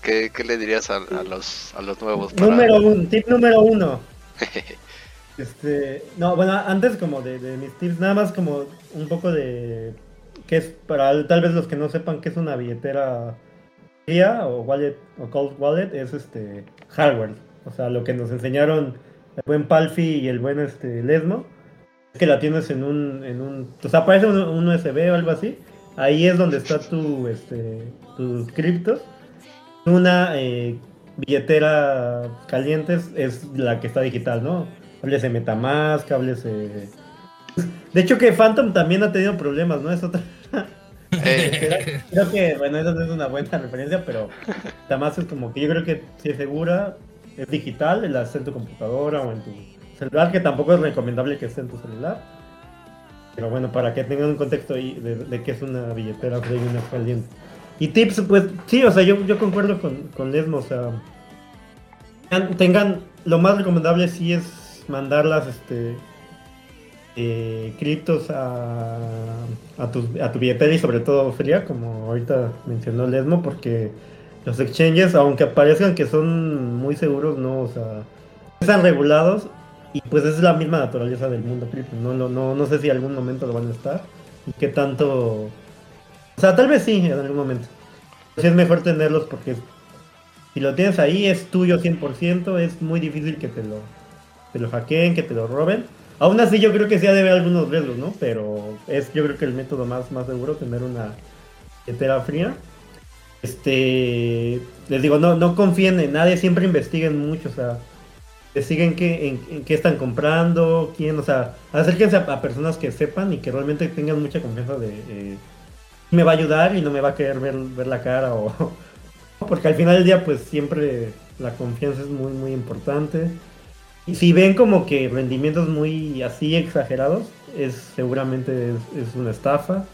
qué, qué le dirías a, a los, a los nuevos? para- Número uno, tip número uno. Este, no, bueno, antes como de, de mis tips, nada más como un poco de que es para tal vez los que no sepan qué es una billetera fría o wallet o cold wallet es este hardware, o sea, lo que nos enseñaron el buen Palfi y el buen este Lesmo es que la tienes en un en un, o sea, parece un, un USB o algo así. Ahí es donde está tu este tus criptos. Una eh, billetera caliente es, la que está digital, ¿no? Háblese Metamask, háblese... De hecho que Phantom también ha tenido problemas, ¿no? Es otra... Eh, Creo que, bueno, esa no es una buena referencia, pero Metamask es como que yo creo que si es segura, es digital, la haces en tu computadora o en tu celular, que tampoco es recomendable que esté en tu celular. Pero bueno, para que tengan un contexto ahí de, qué es una billetera fría y una caliente. Y tips, pues sí, o sea, yo, yo concuerdo con, con Lesmo, o sea, tengan- tengan, lo más recomendable sí es mandarlas, este, eh, criptos a, a, tu, a tu billetera y sobre todo fría, como ahorita mencionó Lesmo, porque los exchanges, aunque parezcan que son muy seguros, no, o sea, están regulados y pues es la misma naturaleza del mundo cripto, no, no, no, no sé si algún momento lo van a estar y qué tanto... O sea, tal vez sí, en algún momento. Sí es mejor tenerlos porque si lo tienes ahí es tuyo 100%, es muy difícil que te lo, te lo hackeen, que te lo roben. Aún así yo creo que sí ha de algunos riesgos, ¿no? Pero es yo creo que el método más, más seguro tener una billetera fría. Este, les digo, no, no confíen en nadie, siempre investiguen mucho, o sea, investiguen qué, en, en qué están comprando, quién, o sea, acérquense a, a personas que sepan y que realmente tengan mucha confianza de eh, me va a ayudar y no me va a querer ver, ver la cara o porque al final del día pues siempre la confianza es muy muy importante. Y si ven como que rendimientos muy así exagerados es seguramente es, una estafa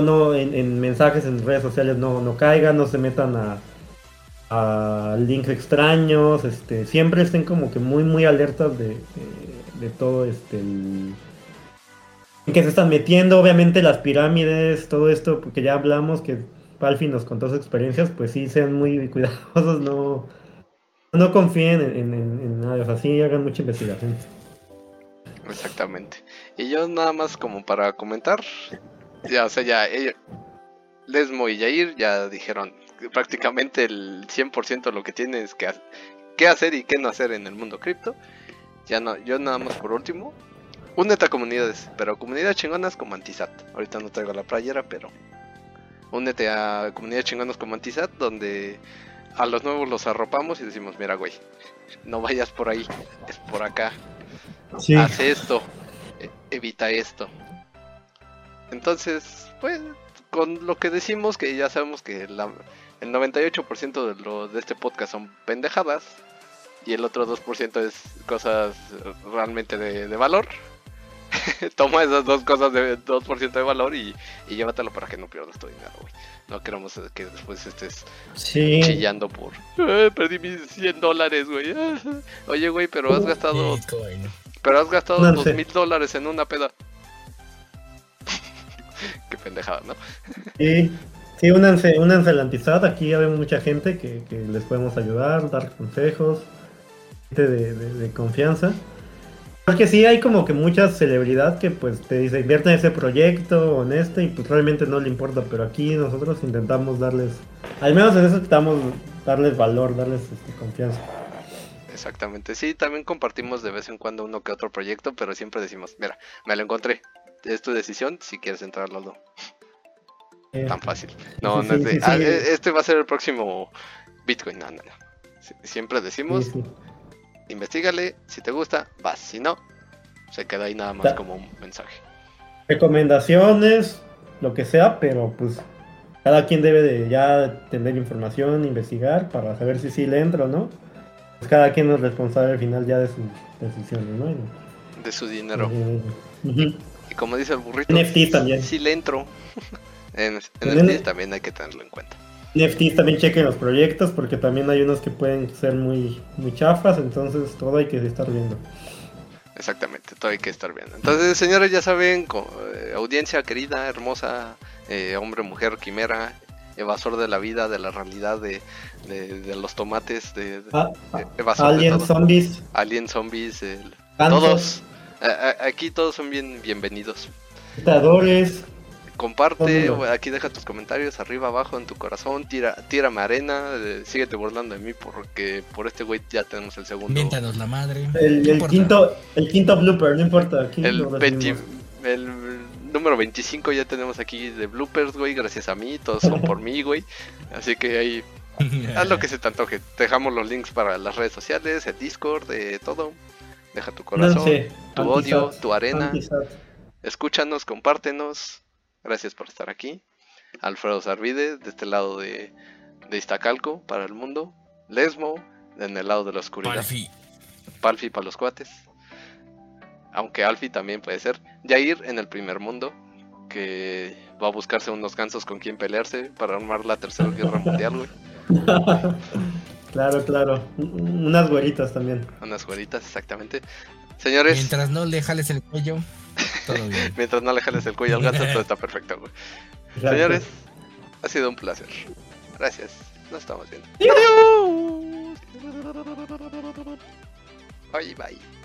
no en, en mensajes en redes sociales no, no caigan no se metan a links extraños, este, siempre estén como que muy muy alertas de, de, todo este en que se están metiendo, obviamente las pirámides, todo esto, porque ya hablamos que Palfi nos contó sus experiencias, pues sí sean muy cuidadosos, no, no confíen en, en, en- nada, o sí hagan mucha investigación. Exactamente. Y yo nada más como para comentar, ya, o sea, ya ellos- Lesmo y Jair ya dijeron que prácticamente el 100% de lo que tienes que, qué hacer y qué no hacer en el mundo cripto. Ya no, yo nada más por último, únete a comunidades, pero comunidades chingonas como Antisat. Ahorita no traigo la playera, pero únete a comunidades chingonas como Antisat, donde a los nuevos los arropamos y decimos, mira güey, no vayas por ahí, es por acá Sí, hace esto, e- evita esto. Entonces, pues, con lo que decimos, que ya sabemos que la- el 98% de, lo, de este podcast son pendejadas y el otro 2% es cosas realmente de, de valor. Toma esas dos cosas de 2% de valor y, y llévatelo para que no pierdas tu dinero, güey. No queremos que después estés Sí. chillando por... "Eh, perdí mis 100 dólares, güey. Oye, güey, pero has gastado... Pero has gastado dos mil dólares en una peda. Qué pendejada, ¿no? Sí, sí, únanse, únanse al Antizad. Aquí hay mucha gente que, que les podemos ayudar, dar consejos, gente de, de- de confianza. Porque sí hay como que mucha celebridad que pues te dice invierte en ese proyecto o en este y pues realmente no le importa, pero aquí nosotros intentamos darles, al menos en eso intentamos darles valor, darles este, confianza. Exactamente. Sí, también compartimos de vez en cuando uno que otro proyecto, pero siempre decimos, mira, me lo encontré. Es tu decisión si quieres entrarlo o no. Eh, Tan fácil. No, sí, no es de, sí, "Ah, sí. e- este va a ser el próximo Bitcoin. No, no, no. Sie- Siempre decimos, investigale, si te gusta, vas. Si no, se queda ahí nada más como un mensaje. recomendaciones, lo que sea, pero pues cada quien debe de ya tener información, investigar para saber si sí le entra o no. Pues cada quien es responsable al final ya de sus decisiones, De su dinero. eh. Y como dice el burrito, NFTs también. si le entro. en También- NFTs también hay que tenerlo en cuenta. NFTs también chequen los proyectos porque también hay unos que pueden ser muy, muy chafas, entonces todo hay que estar viendo. Exactamente, todo hay que estar viendo. Entonces, señores, ya saben, co- eh, audiencia querida, hermosa, eh, hombre, mujer, quimera, evasor de la vida, de la realidad, de, de, de los tomates, de, de- Ah, evasor Alien, zombies, Alien, zombies, el- todos. A- a- aquí todos son bien bienvenidos. dictadores. Comparte, aquí deja tus comentarios arriba, abajo, en tu corazón, tira, tírame arena, eh, síguete burlando de mí porque por este güey ya tenemos el segundo. Miéntanos la madre. El, quinto, el quinto blooper, no importa. El, lo 20 recibimos. el número 25 ya tenemos aquí de bloopers, güey, gracias a mí, todos son por mí, güey. Así que ahí, haz lo que se te antoje. Te dejamos los links para las redes sociales, el Discord, de todo. Deja tu corazón, tu odio, tu arena. Antisat. Escúchanos, compártenos. Gracias por estar aquí. Alfredo Sarvide, de este lado de, de Iztacalco, para el mundo. Lesmo, en el lado de la oscuridad. Palfi. Palfi para los cuates. Aunque Alfi también puede ser. Jair en el primer mundo. Que va a buscarse unos gansos con quien pelearse para armar la tercera guerra mundial, güey. claro, claro. Un- Unas güeritas también. Unas güeritas, exactamente. Señores, mientras, Mientras no le jales el cuello, todo bien. no le jales el cuello al ganso, todo está perfecto, güey. Señores, ha sido un placer. Gracias. Nos estamos viendo. Adiós. Bye, bye.